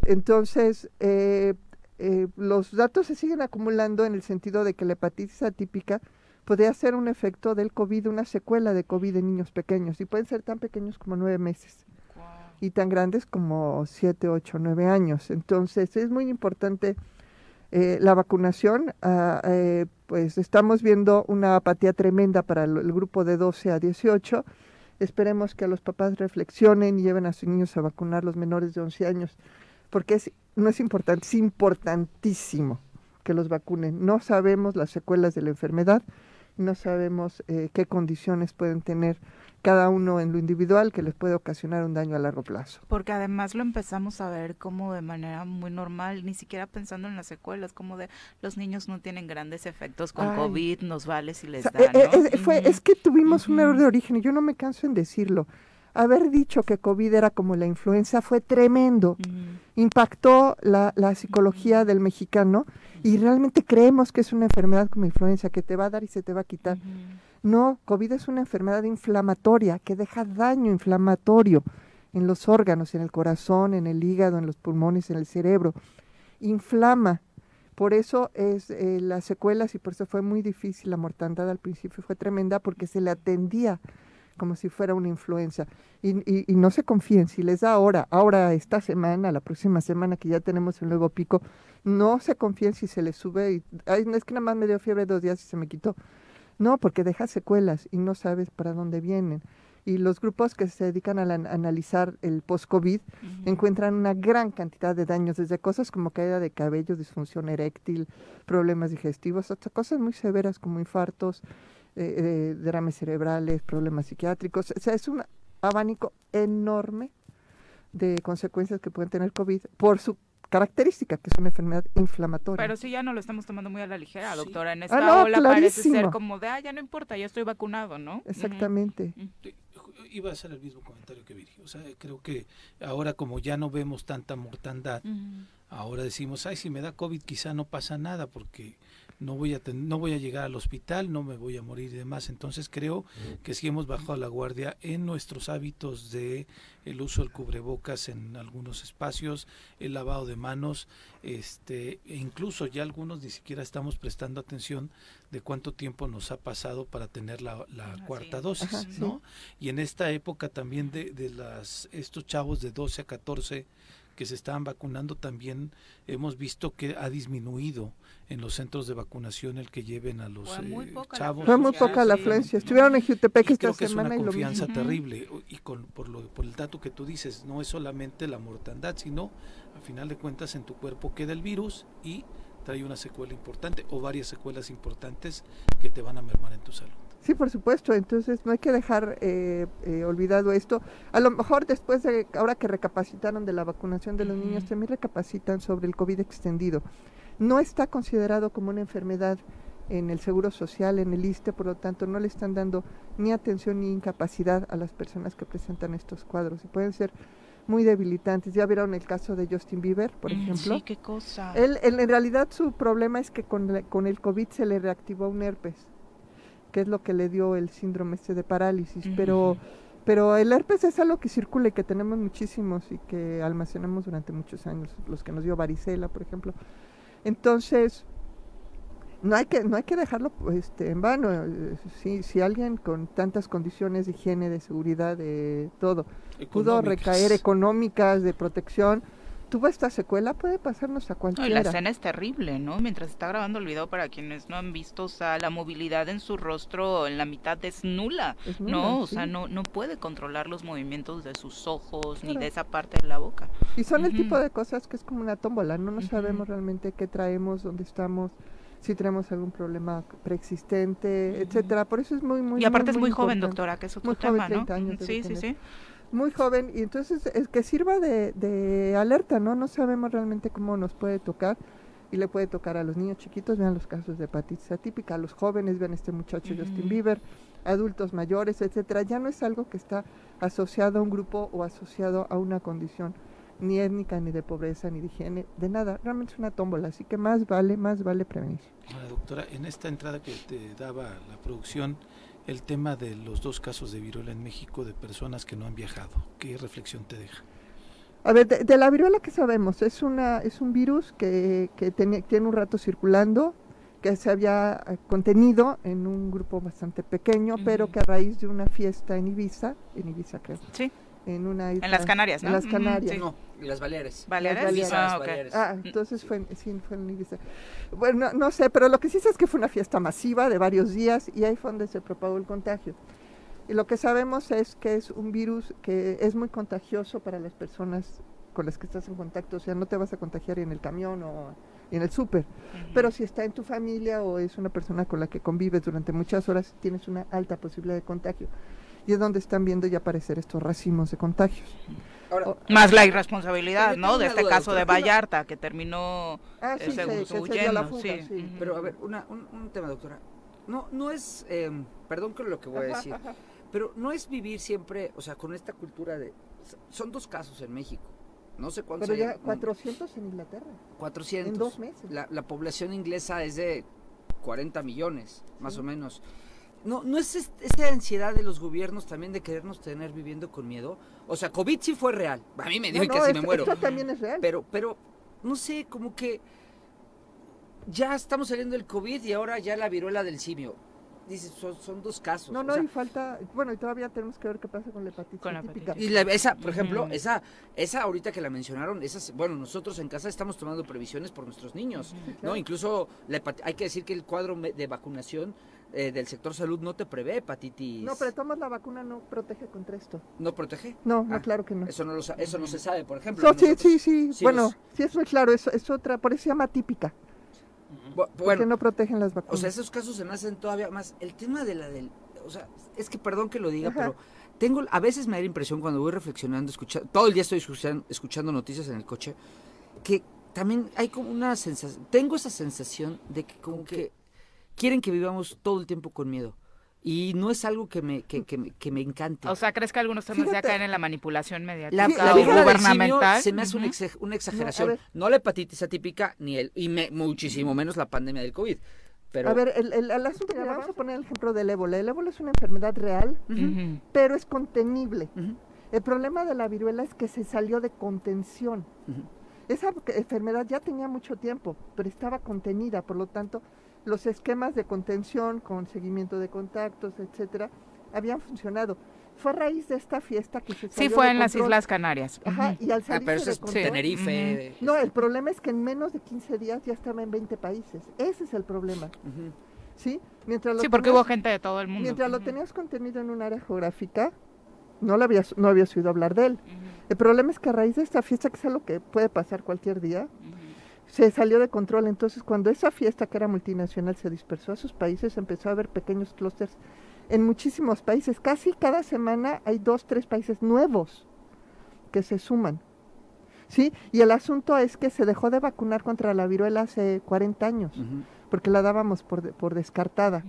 Entonces, eh, eh, los datos se siguen acumulando en el sentido de que la hepatitis atípica podría ser un efecto del COVID, una secuela de COVID en niños pequeños, y pueden ser tan pequeños como nueve meses y tan grandes como siete, ocho, nueve años. Entonces, es muy importante eh, la vacunación, ah, eh, pues estamos viendo una apatía tremenda para el, grupo de 12 a 18. Esperemos que los papás reflexionen y lleven a sus niños a vacunar los menores de 11 años, porque es, no es importante, es importantísimo que los vacunen. No sabemos las secuelas de la enfermedad, no sabemos eh, qué condiciones pueden tener cada uno en lo individual que les puede ocasionar un daño a largo plazo. Porque además lo empezamos a ver como de manera muy normal, ni siquiera pensando en las secuelas, como de los niños no tienen grandes efectos con COVID, nos vale si les da, eh, eh, es, fue, es que tuvimos un error de origen y yo no me canso en decirlo. Haber dicho que COVID era como la influenza fue tremendo. Impactó la, la psicología del mexicano y realmente creemos que es una enfermedad como influenza que te va a dar y se te va a quitar. No, COVID es una enfermedad inflamatoria que deja daño inflamatorio en los órganos, en el corazón, en el hígado, en los pulmones, en el cerebro. Inflama. Por eso es eh, las secuelas y por eso fue muy difícil. La mortandad al principio fue tremenda porque se le atendía como si fuera una influenza. Y, y, no se confíen, si les da ahora, ahora esta semana, la próxima semana que ya tenemos el nuevo pico, no se confíen si se les sube. Y, ay, es que nada más me dio fiebre dos días y se me quitó. No, porque deja secuelas y no sabes para dónde vienen. Y los grupos que se dedican a, analizar el post-COVID encuentran una gran cantidad de daños, desde cosas como caída de cabello, disfunción eréctil, problemas digestivos, hasta cosas muy severas como infartos, eh, eh, dramas cerebrales, problemas psiquiátricos. O sea, es un abanico enorme de consecuencias que pueden tener COVID por su característica, que es una enfermedad inflamatoria. Pero si ya no lo estamos tomando muy a la ligera, doctora. En ah, esta ola parece ser como de, ah, ya no importa, ya estoy vacunado, ¿no? Exactamente. Iba a ser el mismo comentario que Viri. O sea, creo que ahora como ya no vemos tanta mortandad, ahora decimos, ay, si me da COVID quizá no pasa nada porque no voy a no voy a llegar al hospital, no me voy a morir y demás. Entonces creo que si hemos bajado la guardia en nuestros hábitos de el uso del cubrebocas en algunos espacios, el lavado de manos, este, e incluso ya algunos ni siquiera estamos prestando atención de cuánto tiempo nos ha pasado para tener la, cuarta dosis, ¿no? Y en esta época también de, de las estos chavos de 12 a 14 que se estaban vacunando también hemos visto que ha disminuido en los centros de vacunación el que lleven a los eh, chavos. Fue muy poca la afluencia. Estuvieron en Jutepec esta que semana es una confianza terrible y con, por, lo, por el dato que tú dices, no es solamente la mortandad, sino a final de cuentas en tu cuerpo queda el virus y trae una secuela importante o varias secuelas importantes que te van a mermar en tu salud. Sí, por supuesto. Entonces no hay que dejar eh, eh, olvidado esto. A lo mejor después de ahora que recapacitaron de la vacunación de los niños, también recapacitan sobre el COVID extendido. No está considerado como una enfermedad en el Seguro Social, en el ISTE, por lo tanto no le están dando ni atención ni incapacidad a las personas que presentan estos cuadros y pueden ser muy debilitantes. Ya vieron el caso de Justin Bieber, por mm, ejemplo. Sí, qué cosa. Él, en realidad su problema es que con, con el COVID se le reactivó un herpes que es lo que le dio el síndrome este de parálisis, pero pero el herpes es algo que circula y que tenemos muchísimos y que almacenamos durante muchos años, los que nos dio varicela, por ejemplo. Entonces, no hay que no hay que dejarlo este, en vano. Si, si alguien con tantas condiciones de higiene, de seguridad, de todo, pudo recaer económicas, de protección, tuvo esta secuela, puede pasarnos a cualquiera. la escena es terrible, ¿no? Mientras está grabando el video, para quienes no han visto, o sea, la movilidad en su rostro en la mitad es nula, ¿no? O sea, no, no puede controlar los movimientos de sus ojos ni de esa parte de la boca. Y son el tipo de cosas que es como una tómbola, no nos sabemos realmente qué traemos, dónde estamos si tenemos algún problema preexistente, etcétera. Por eso es muy, muy Y aparte es muy joven, doctora, que es otro muy tema, joven, 30 Años sí, sí, sí muy joven y entonces es que sirva de, de, alerta, ¿no? No sabemos realmente cómo nos puede tocar y le puede tocar a los niños chiquitos, vean los casos de hepatitis atípica, a los jóvenes, vean este muchacho Justin Bieber, adultos mayores, etcétera, ya no es algo que está asociado a un grupo o asociado a una condición ni étnica, ni de pobreza, ni de higiene, de nada, realmente es una tómbola, así que más vale, más vale prevenir. doctora, en esta entrada que te daba la producción, el tema de los dos casos de viruela en México de personas que no han viajado. ¿Qué reflexión te deja? A ver, de, la viruela que sabemos, es una es un virus que, que tiene, tiene un rato circulando, que se había eh, contenido en un grupo bastante pequeño, pero que a raíz de una fiesta en Ibiza, en Ibiza creo, sí en una En las Canarias, ¿no? En las Canarias. No, en las Baleares. ¿Baleares? Ah, ah, entonces fue, sí, fue en Ibiza. Bueno, no, sé, pero lo que sí sé es que fue una fiesta masiva de varios días y ahí fue donde se propagó el contagio. Y lo que sabemos es que es un virus que es muy contagioso para las personas con las que estás en contacto. O sea, no te vas a contagiar en el camión o en el súper. Pero si está en tu familia o es una persona con la que convives durante muchas horas, tienes una alta posibilidad de contagio y es donde están viendo ya aparecer estos racimos de contagios. más la irresponsabilidad, ¿no? De este caso de Vallarta, que terminó ah, sí, huyendo. sí. Pero a ver, una, un, tema, doctora. No, no es, em, perdón con lo que voy a decir, pero no es vivir siempre, o sea, con esta cultura de... Son dos casos en México. No sé cuántos. Pero ya 400 en Inglaterra. 400. En dos meses. La, la población inglesa es de 40 millones, más o menos. ¿No, ¿No es esa ansiedad de los gobiernos también de querernos tener viviendo con miedo? O sea, COVID sí fue real. A mí me dio que casi me muero. Esto también es real. Pero, pero, no sé, como que ya estamos saliendo del COVID y ahora ya la viruela del simio. Dices, son, dos casos. No, no, y falta, bueno, y todavía tenemos que ver qué pasa con la hepatitis. Con la Y esa, por ejemplo, esa, esa ahorita que la mencionaron, esas, bueno, nosotros en casa estamos tomando previsiones por nuestros niños, ¿no? Incluso hay que decir que el cuadro de vacunación eh, del sector salud no te prevé hepatitis. No, pero tomas la vacuna no protege contra esto. ¿No protege? No, no, ah, claro que no. Eso no, lo, eso no se sabe, por ejemplo. sí, sí, sí, bueno, sí es muy claro, es, es otra, por eso se llama típica. Porque no protegen las vacunas. O sea, esos casos se me hacen todavía más. El tema de la del... O sea, es que perdón que lo diga, pero tengo a veces me da la impresión cuando voy reflexionando, escuchando, todo el día estoy escuchando, escuchando noticias en el coche, que también hay como una sensación, tengo esa sensación de que como que quieren que vivamos todo el tiempo con miedo. Y no es algo que me, que, que, me encante. O sea, ¿crees que algunos temas ya caen en la manipulación mediática o gubernamental? se me hace una, exageración. No, la hepatitis atípica, ni el, y muchísimo menos la pandemia del COVID. Pero... A ver, el, el, asunto, vamos a poner el ejemplo del ébola. El ébola es una enfermedad real, pero es contenible. El problema de la viruela es que se salió de contención. Esa enfermedad ya tenía mucho tiempo, pero estaba contenida, por lo tanto, los esquemas de contención con seguimiento de contactos, etcétera, habían funcionado. Fue a raíz de esta fiesta que se Sí, fue en las Islas Canarias. Ajá, y al ah, salirse de control, Tenerife. No, el problema es que en menos de 15 días ya estaba en 20 países. Ese es el problema. ¿Sí? Mientras sí, porque hubo gente de todo el mundo. Mientras lo tenías contenido en un área geográfica, no, lo habías, no habías oído hablar de él. El problema es que a raíz de esta fiesta, que es algo que puede pasar cualquier día, se salió de control. Entonces, cuando esa fiesta que era multinacional se dispersó a sus países, empezó a haber pequeños clústeres en muchísimos países. Casi cada semana hay dos, tres países nuevos que se suman. ¿Sí? Y el asunto es que se dejó de vacunar contra la viruela hace 40 años, porque la dábamos por, por descartada.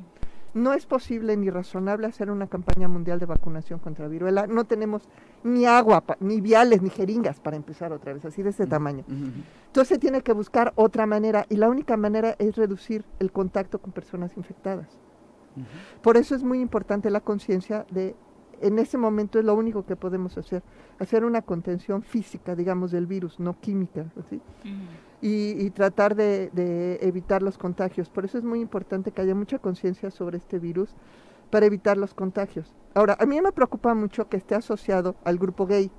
No es posible ni razonable hacer una campaña mundial de vacunación contra viruela. No tenemos ni agua, ni viales, ni jeringas para empezar otra vez, así de este tamaño. Entonces se tiene que buscar otra manera y la única manera es reducir el contacto con personas infectadas. Por eso es muy importante la conciencia de, en ese momento es lo único que podemos hacer, hacer una contención física, digamos, del virus, no química. ¿sí? Y, tratar de, evitar los contagios. Por eso es muy importante que haya mucha conciencia sobre este virus para evitar los contagios. Ahora, a mí me preocupa mucho que esté asociado al grupo gay.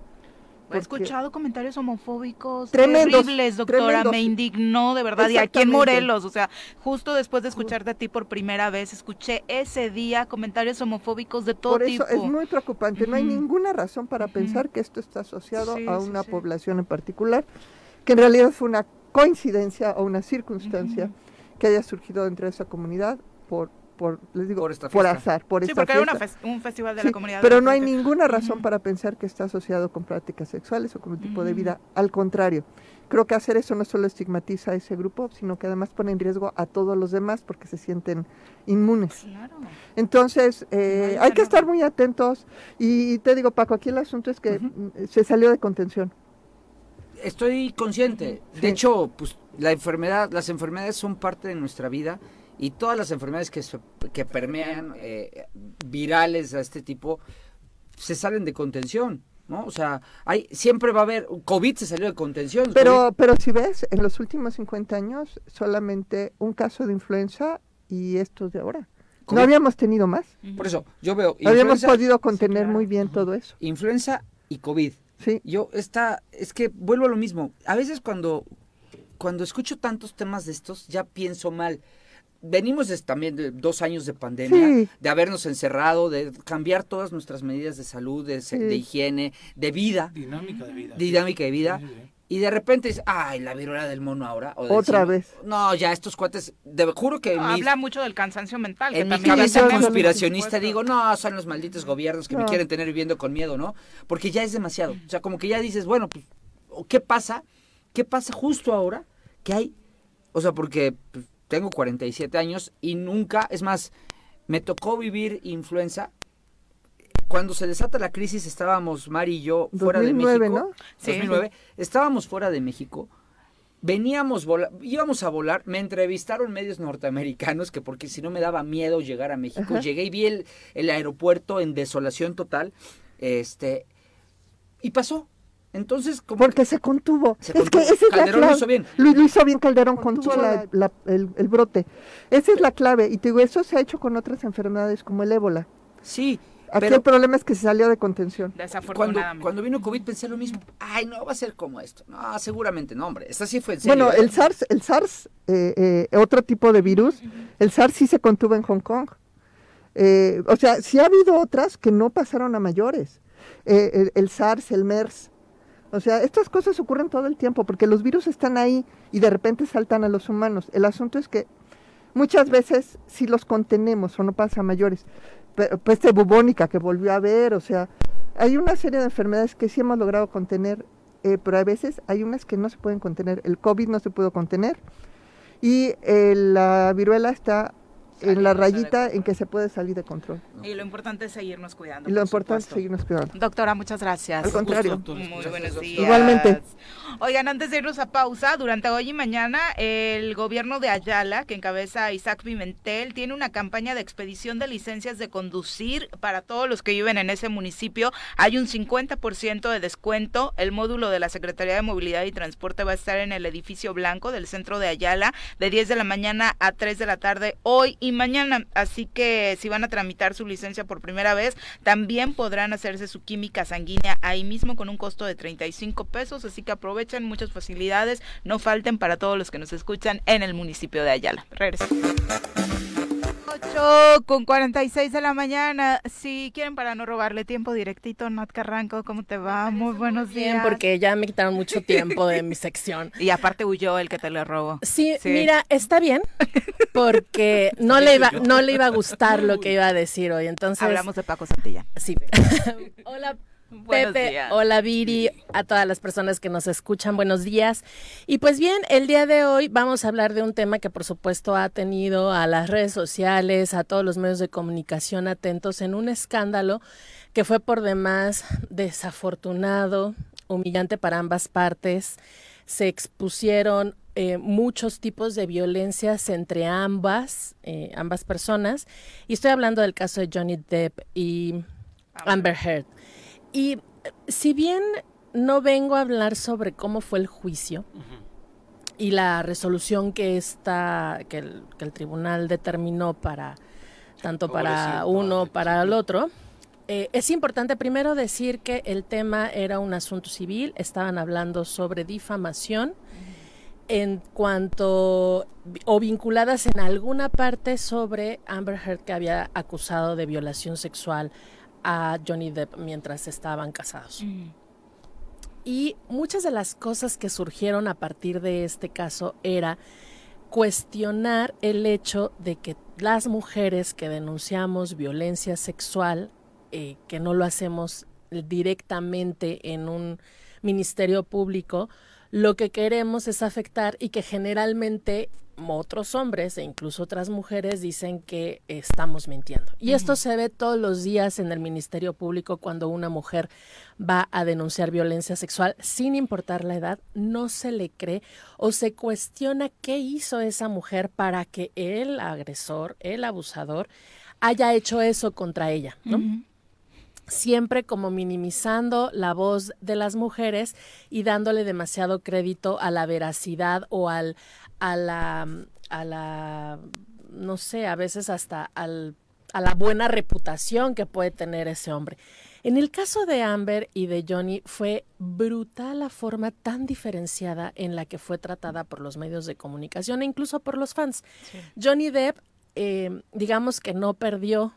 He escuchado comentarios homofóbicos tremendos, terribles, doctora. Me indignó de verdad. Y aquí en Morelos, o sea, justo después de escucharte a ti por primera vez, escuché ese día comentarios homofóbicos de todo tipo. Por eso es muy preocupante. No hay ninguna razón para pensar que esto está asociado a una población en particular, que en realidad fue una coincidencia o una circunstancia que haya surgido dentro de esa comunidad por por les digo por, azar por sí, porque era un festival de la comunidad pero no hay ninguna razón para pensar que está asociado con prácticas sexuales o con un tipo de vida. Al contrario creo que hacer eso no solo estigmatiza a ese grupo sino que además pone en riesgo a todos los demás porque se sienten inmunes. Entonces eh, hay que estar muy atentos. Y, te digo Paco aquí el asunto es que se salió de contención estoy consciente. De hecho, pues la enfermedad, las enfermedades son parte de nuestra vida y todas las enfermedades que, que permean eh, virales a este tipo se salen de contención. ¿no? O sea, hay, siempre va a haber, COVID se salió de contención. Pero, pero si ves, en los últimos 50 años, solamente un caso de influenza y estos de ahora. No habíamos tenido más. Por eso, yo veo... Habíamos podido contener muy bien todo eso. Influenza y COVID. Sí. Yo, esta, es que vuelvo a lo mismo. A veces cuando, cuando escucho tantos temas de estos, ya pienso mal. Venimos también de dos años de pandemia, de habernos encerrado, de cambiar todas nuestras medidas de salud, de, de higiene, de vida. Dinámica de vida. Dinámica de vida. Y de repente dices, ay, la viruela del mono ahora. Otra vez. No, ya estos cuates, de, juro que... habla mucho del cansancio mental. En mi cabeza conspiracionista digo, no, son los malditos gobiernos que me quieren tener viviendo con miedo, ¿no? Porque ya es demasiado. O sea, como que ya dices, bueno, pues, ¿qué pasa? ¿Qué pasa justo ahora que hay? O sea, porque pues, tengo 47 años y nunca, es más, me tocó vivir influenza cuando se desata la crisis estábamos Mari y yo fuera de México. ¿no? Sí. 2009. Estábamos fuera de México. Veníamos, íbamos a volar, me entrevistaron medios norteamericanos que porque si no me daba miedo llegar a México, llegué y vi el, el, aeropuerto en desolación total, este, y pasó, entonces, como Porque se contuvo. es que esa es Calderón la clave. Lo hizo bien. Lo, hizo bien Calderón, contuvo el, el, brote. Esa es la clave. Y te digo, eso se ha hecho con otras enfermedades como el ébola. Sí, Aquí el problema es que se salió de contención. Cuando, cuando vino COVID pensé lo mismo. Ay, no va a ser como esto. No, seguramente no, hombre. Esta sí fue en serio. Bueno, ¿eh? el SARS, el SARS, eh, eh, otro tipo de virus, el SARS sí se contuvo en Hong Kong. o sea, sí ha habido otras que no pasaron a mayores. El, el, SARS, el MERS. O sea, estas cosas ocurren todo el tiempo porque los virus están ahí y de repente saltan a los humanos. El asunto es que muchas veces si los contenemos o no pasa a mayores peste bubónica que volvió a haber, o sea, hay una serie de enfermedades que sí hemos logrado contener, eh, pero a veces hay unas que no se pueden contener. El COVID no se pudo contener y eh, la viruela está en la rayita en que se puede salir de control. Y lo importante es seguirnos cuidando. Y lo importante es seguirnos cuidando. Doctora, muchas gracias. Al contrario. Muy buenos días. Igualmente. Oigan, antes de irnos a pausa, durante hoy y mañana, el gobierno de Ayala, que encabeza Isaac Pimentel, tiene una campaña de expedición de licencias de conducir para todos los que viven en ese municipio. Hay un 50% de descuento. El módulo de la Secretaría de Movilidad y Transporte va a estar en el edificio blanco del centro de Ayala, de 10 de la mañana a 3 de la tarde hoy y mañana. Así que si van a tramitar su licencia por primera vez, también podrán hacerse su química sanguínea ahí mismo con un costo de 35 pesos. Así que aprovechen muchas facilidades, no falten para todos los que nos escuchan en el municipio de Ayala. Regresamos. 8 con 46 de la mañana. Si quieren para no robarle tiempo directito, Nat Carranco, ¿cómo te va? Muy buenos días. Bien, porque ya me quitaron mucho tiempo de mi sección. [laughs] Y aparte huyó el que te lo robó. Sí, mira, está bien, porque [laughs] no le iba no le iba a gustar lo que iba a decir hoy. Entonces Hablamos de Paco Santillán. Sí. [laughs] Hola, Pepe, hola Viri, a todas las personas que nos escuchan, buenos días. Y pues bien, el día de hoy vamos a hablar de un tema que por supuesto ha tenido a las redes sociales, a todos los medios de comunicación atentos en un escándalo que fue por demás desafortunado, humillante para ambas partes. Se expusieron eh, muchos tipos de violencias entre ambas, eh, ambas personas. Y estoy hablando del caso de Johnny Depp y Amber Heard. Y eh, si bien no vengo a hablar sobre cómo fue el juicio y la resolución que está que el, que el tribunal determinó para tanto para uno para el otro, eh, es importante primero decir que el tema era un asunto civil, estaban hablando sobre difamación en cuanto o vinculadas en alguna parte sobre Amber Heard que había acusado de violación sexual a Johnny Depp mientras estaban casados. Mm. Y muchas de las cosas que surgieron a partir de este caso era cuestionar el hecho de que las mujeres que denunciamos violencia sexual, eh, que no lo hacemos directamente en un ministerio público, lo que queremos es afectar y que generalmente otros hombres e incluso otras mujeres dicen que estamos mintiendo. Y esto se ve todos los días en el Ministerio Público cuando una mujer va a denunciar violencia sexual sin importar la edad, no se le cree o se cuestiona qué hizo esa mujer para que el agresor, el abusador, haya hecho eso contra ella, ¿no? siempre como minimizando la voz de las mujeres y dándole demasiado crédito a la veracidad o al, a la, a la, no sé, a veces hasta al, a la buena reputación que puede tener ese hombre. En el caso de Amber y de Johnny fue brutal la forma tan diferenciada en la que fue tratada por los medios de comunicación e incluso por los fans. Johnny Depp, eh, digamos que no perdió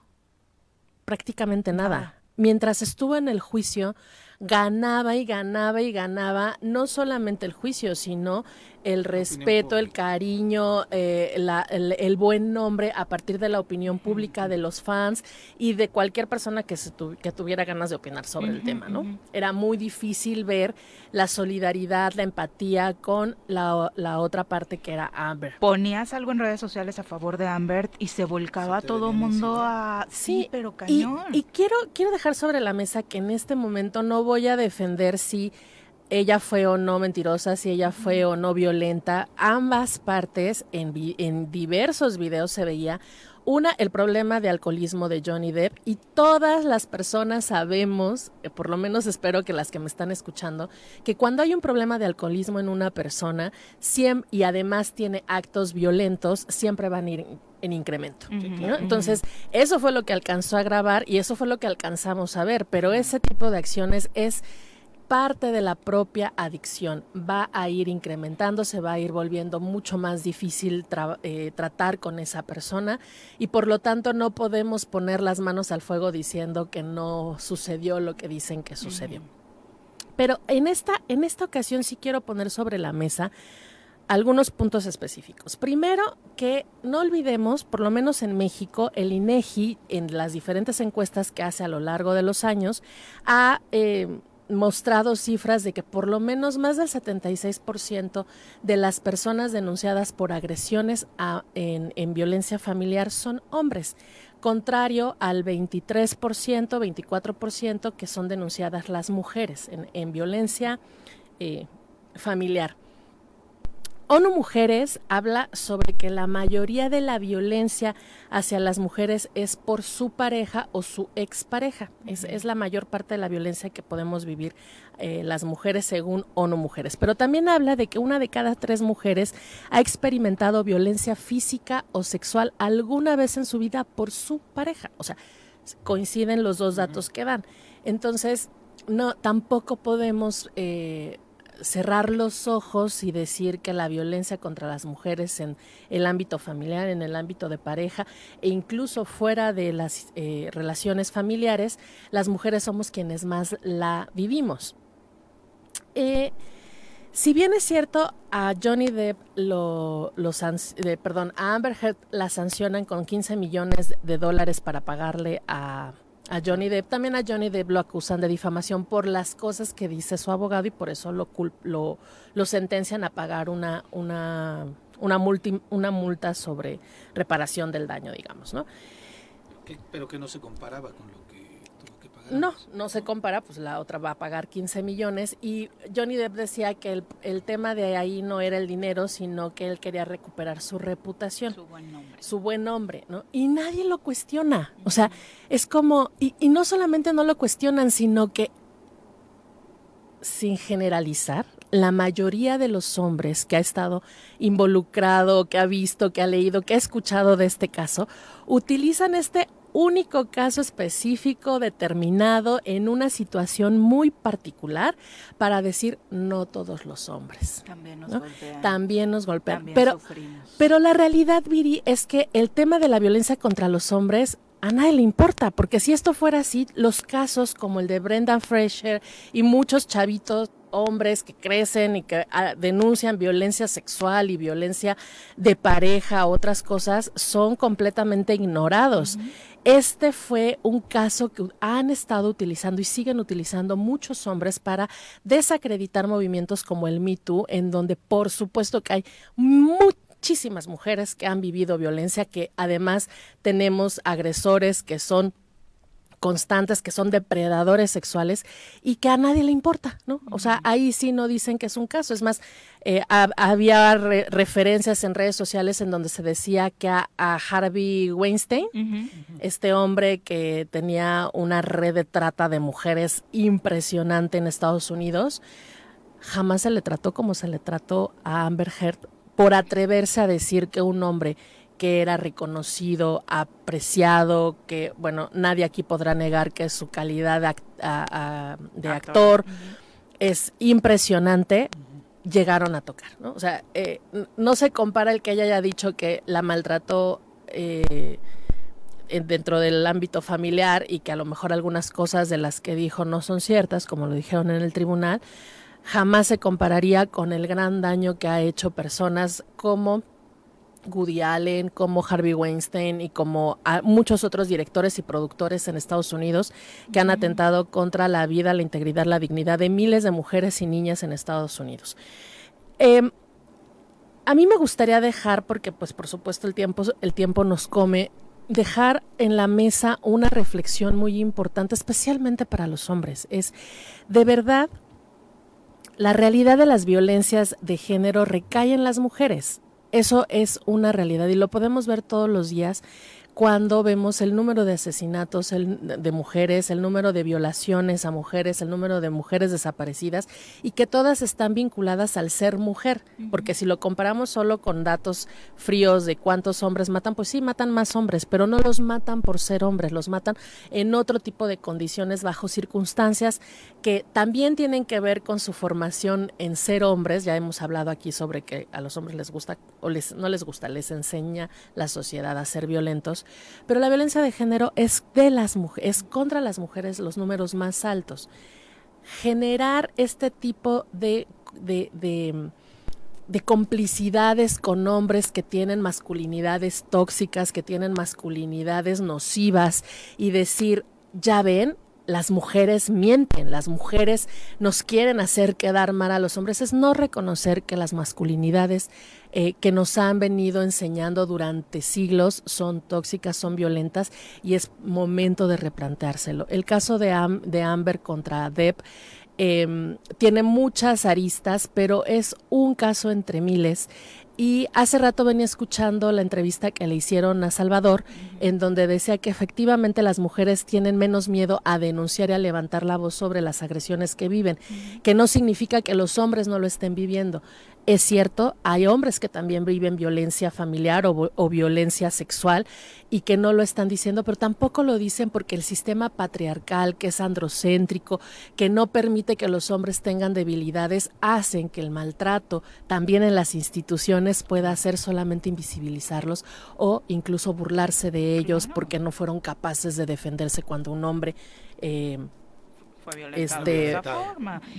prácticamente nada mientras estuvo en el juicio, ganaba y ganaba y ganaba no solamente el juicio, sino el respeto, el cariño, eh, el, buen nombre a partir de la opinión pública de los fans y de cualquier persona que, se que tuviera ganas de opinar sobre el tema, ¿no? Era muy difícil ver la solidaridad, la empatía con la, otra parte que era Amber. Ponías algo en redes sociales a favor de Amber y se volcaba todo el mundo a... Sí, pero cañón. Y, y quiero, quiero dejar sobre la mesa que en este momento no voy a defender si ella fue o no mentirosa, si ella fue o no violenta. Ambas partes en, en diversos videos se veía una, el problema de alcoholismo de Johnny Depp y todas las personas sabemos, eh, por lo menos espero que las que me están escuchando, que cuando hay un problema de alcoholismo en una persona siempre, y además tiene actos violentos, siempre van a ir en incremento. Entonces, eso fue lo que alcanzó a grabar y eso fue lo que alcanzamos a ver, pero ese tipo de acciones es parte de la propia adicción. Va a ir incrementando, se va a ir volviendo mucho más difícil eh, tratar con esa persona y por lo tanto no podemos poner las manos al fuego diciendo que no sucedió lo que dicen que sucedió. Pero en esta, en esta ocasión sí quiero poner sobre la mesa algunos puntos específicos. Primero, que no olvidemos, por lo menos en México, el INEGI, en las diferentes encuestas que hace a lo largo de los años, ha eh, mostrado cifras de que por lo menos más del 76% de las personas denunciadas por agresiones en, violencia familiar son hombres, contrario al 23%, 24% que son denunciadas las mujeres en, violencia eh, familiar. ONU Mujeres habla sobre que la mayoría de la violencia hacia las mujeres es por su pareja o su expareja. Es, es la mayor parte de la violencia que podemos vivir eh, las mujeres según ONU Mujeres. Pero también habla de que una de cada tres mujeres ha experimentado violencia física o sexual alguna vez en su vida por su pareja. O sea, coinciden los dos datos que dan. Entonces, no, tampoco podemos... Eh, cerrar los ojos y decir que la violencia contra las mujeres en el ámbito familiar, en el ámbito de pareja e incluso fuera de las eh, relaciones familiares, las mujeres somos quienes más la vivimos. Eh, si bien es cierto, a Johnny Depp lo, perdón, a Amber Heard la sancionan con 15 millones de dólares para pagarle a, a, Johnny Depp. También a Johnny Depp lo acusan de difamación por las cosas que dice su abogado y por eso lo, lo, lo sentencian a pagar una, una, una, una multa sobre reparación del daño, digamos, ¿no? pero que no se comparaba con lo no, no se compara, pues la otra va a pagar 15 millones y Johnny Depp decía que el, el, tema de ahí no era el dinero, sino que él quería recuperar su reputación. Su buen nombre. Su buen nombre, ¿no? Y nadie lo cuestiona. O sea, es como, y, y no solamente no lo cuestionan, sino que sin generalizar, la mayoría de los hombres que ha estado involucrado, que ha visto, que ha leído, que ha escuchado de este caso, utilizan este único caso específico determinado en una situación muy particular para decir no todos los hombres. También nos golpean. También nos golpean. pero, pero la realidad, Viri, es que el tema de la violencia contra los hombres a nadie le importa, porque si esto fuera así, los casos como el de Brendan Fraser y muchos chavitos hombres que crecen y que ah, denuncian violencia sexual y violencia de pareja, otras cosas, son completamente ignorados. Este fue un caso que han estado utilizando y siguen utilizando muchos hombres para desacreditar movimientos como el Me Too, en donde por supuesto que hay muchísimas mujeres que han vivido violencia, que además tenemos agresores que son constantes que son depredadores sexuales y que a nadie le importa, ¿no? O sea, ahí sí no dicen que es un caso. Es más, eh, había referencias en redes sociales en donde se decía que a, Harvey Weinstein, este hombre que tenía una red de trata de mujeres impresionante en Estados Unidos, jamás se le trató como se le trató a Amber Heard por atreverse a decir que un hombre que era reconocido, apreciado, que, bueno, nadie aquí podrá negar que su calidad de, actor, es impresionante, llegaron a tocar, ¿no? O sea, eh, no se compara el que ella haya dicho que la maltrató eh, dentro del ámbito familiar y que a lo mejor algunas cosas de las que dijo no son ciertas, como lo dijeron en el tribunal, jamás se compararía con el gran daño que ha hecho personas como Woody Allen, como Harvey Weinstein y como muchos otros directores y productores en Estados Unidos que han atentado contra la vida, la integridad, la dignidad de miles de mujeres y niñas en Estados Unidos. Em, a mí me gustaría dejar, porque pues por supuesto el tiempo, el tiempo nos come, dejar en la mesa una reflexión muy importante, especialmente para los hombres. Es de verdad la realidad de las violencias de género recae en las mujeres. Eso es una realidad y lo podemos ver todos los días cuando vemos el número de asesinatos de mujeres, el número de violaciones a mujeres, el número de mujeres desaparecidas y que todas están vinculadas al ser mujer, porque si lo comparamos solo con datos fríos de cuántos hombres matan, pues sí, matan más hombres, pero no los matan por ser hombres, los matan en otro tipo de condiciones, bajo circunstancias que también tienen que ver con su formación en ser hombres, ya hemos hablado aquí sobre que a los hombres les gusta o les, no les gusta, les enseña la sociedad a ser violentos, pero la violencia de género es de las mujeres, contra las mujeres los números más altos. Generar este tipo de, de, de complicidades con hombres que tienen masculinidades tóxicas, que tienen masculinidades nocivas y decir, ya ven, las mujeres mienten, las mujeres nos quieren hacer quedar mal a los hombres, es no reconocer que las masculinidades eh, que nos han venido enseñando durante siglos son tóxicas, son violentas y es momento de replanteárselo. El caso de, de Amber contra Depp em, tiene muchas aristas, pero es un caso entre miles. Y hace rato venía escuchando la entrevista que le hicieron a Salvador, en donde decía que efectivamente las mujeres tienen menos miedo a denunciar y a levantar la voz sobre las agresiones que viven, que no significa que los hombres no lo estén viviendo. Es cierto, hay hombres que también viven violencia familiar o, violencia sexual y que no lo están diciendo, pero tampoco lo dicen porque el sistema patriarcal, que es androcéntrico, que no permite que los hombres tengan debilidades, hacen que el maltrato también en las instituciones pueda hacer solamente invisibilizarlos o incluso burlarse de ellos porque no fueron capaces de defenderse cuando un hombre... Eh, este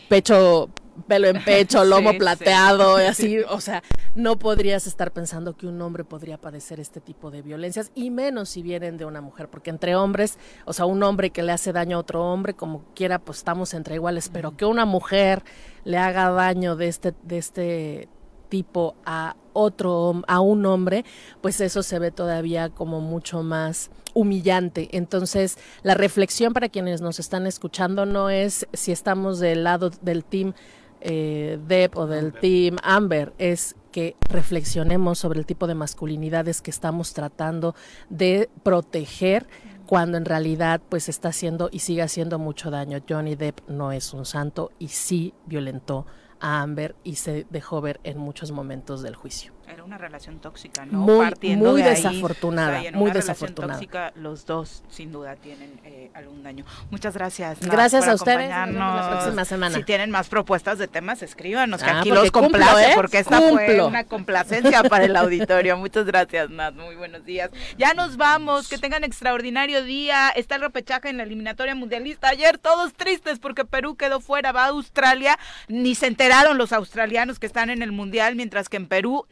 pecho pelo en pecho, [laughs] lomo plateado, y así, [laughs] o sea, no podrías estar pensando que un hombre podría padecer este tipo de violencias, y menos si vienen de una mujer, porque entre hombres, o sea, un hombre que le hace daño a otro hombre, como quiera, pues estamos entre iguales, pero que una mujer le haga daño de este, de este tipo a otro, a un hombre, pues eso se ve todavía como mucho más humillante. Entonces, la reflexión para quienes nos están escuchando no es si estamos del lado del team eh, Deb o del team Amber, es que reflexionemos sobre el tipo de masculinidades que estamos tratando de proteger cuando en realidad pues está haciendo y sigue haciendo mucho daño. Johnny Depp no es un santo y sí violentó a Amber y se dejó ver en muchos momentos del juicio. Era una relación tóxica, ¿no? Muy, muy desafortunada, muy desafortunada. Tóxica, los dos sin duda tienen eh, algún daño. Muchas gracias. gracias a ustedes. la próxima semana. Si tienen más propuestas de temas, escríbanos, que ah, aquí los complace, ¿eh? porque esta fue una complacencia para el auditorio. Muchas gracias, Nat. Muy buenos días. Ya nos vamos, que tengan extraordinario día. Está el repechaje en la eliminatoria mundialista. Ayer todos tristes porque Perú quedó fuera, va a Australia. Ni se enteraron los australianos que están en el mundial, mientras que en Perú,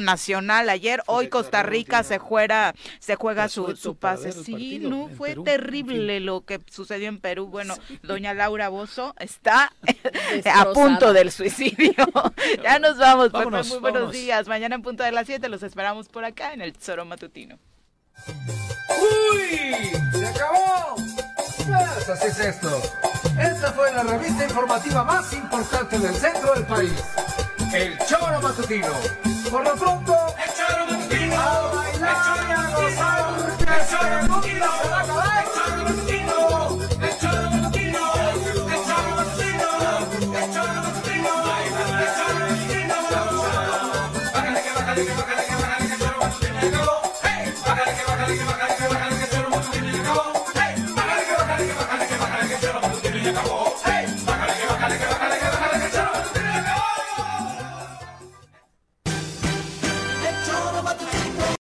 nacional ayer. Hoy Costa Rica se juega, se juega su, su pase. Sí, no, fue terrible lo que sucedió en Perú. Bueno, doña Laura Bozo está [laughs] a punto del suicidio. [laughs] ya nos vamos, muy buenos días. Mañana en punto de las 7 los esperamos por acá en el Tesoro Matutino. ¡Uy! ¡Se acabó! Pues así es esto. Esta fue la revista informativa más importante del centro del país el choro matutino. Por lo pronto, el choro matutino. A bailar, el choro matutino. El choro matutino.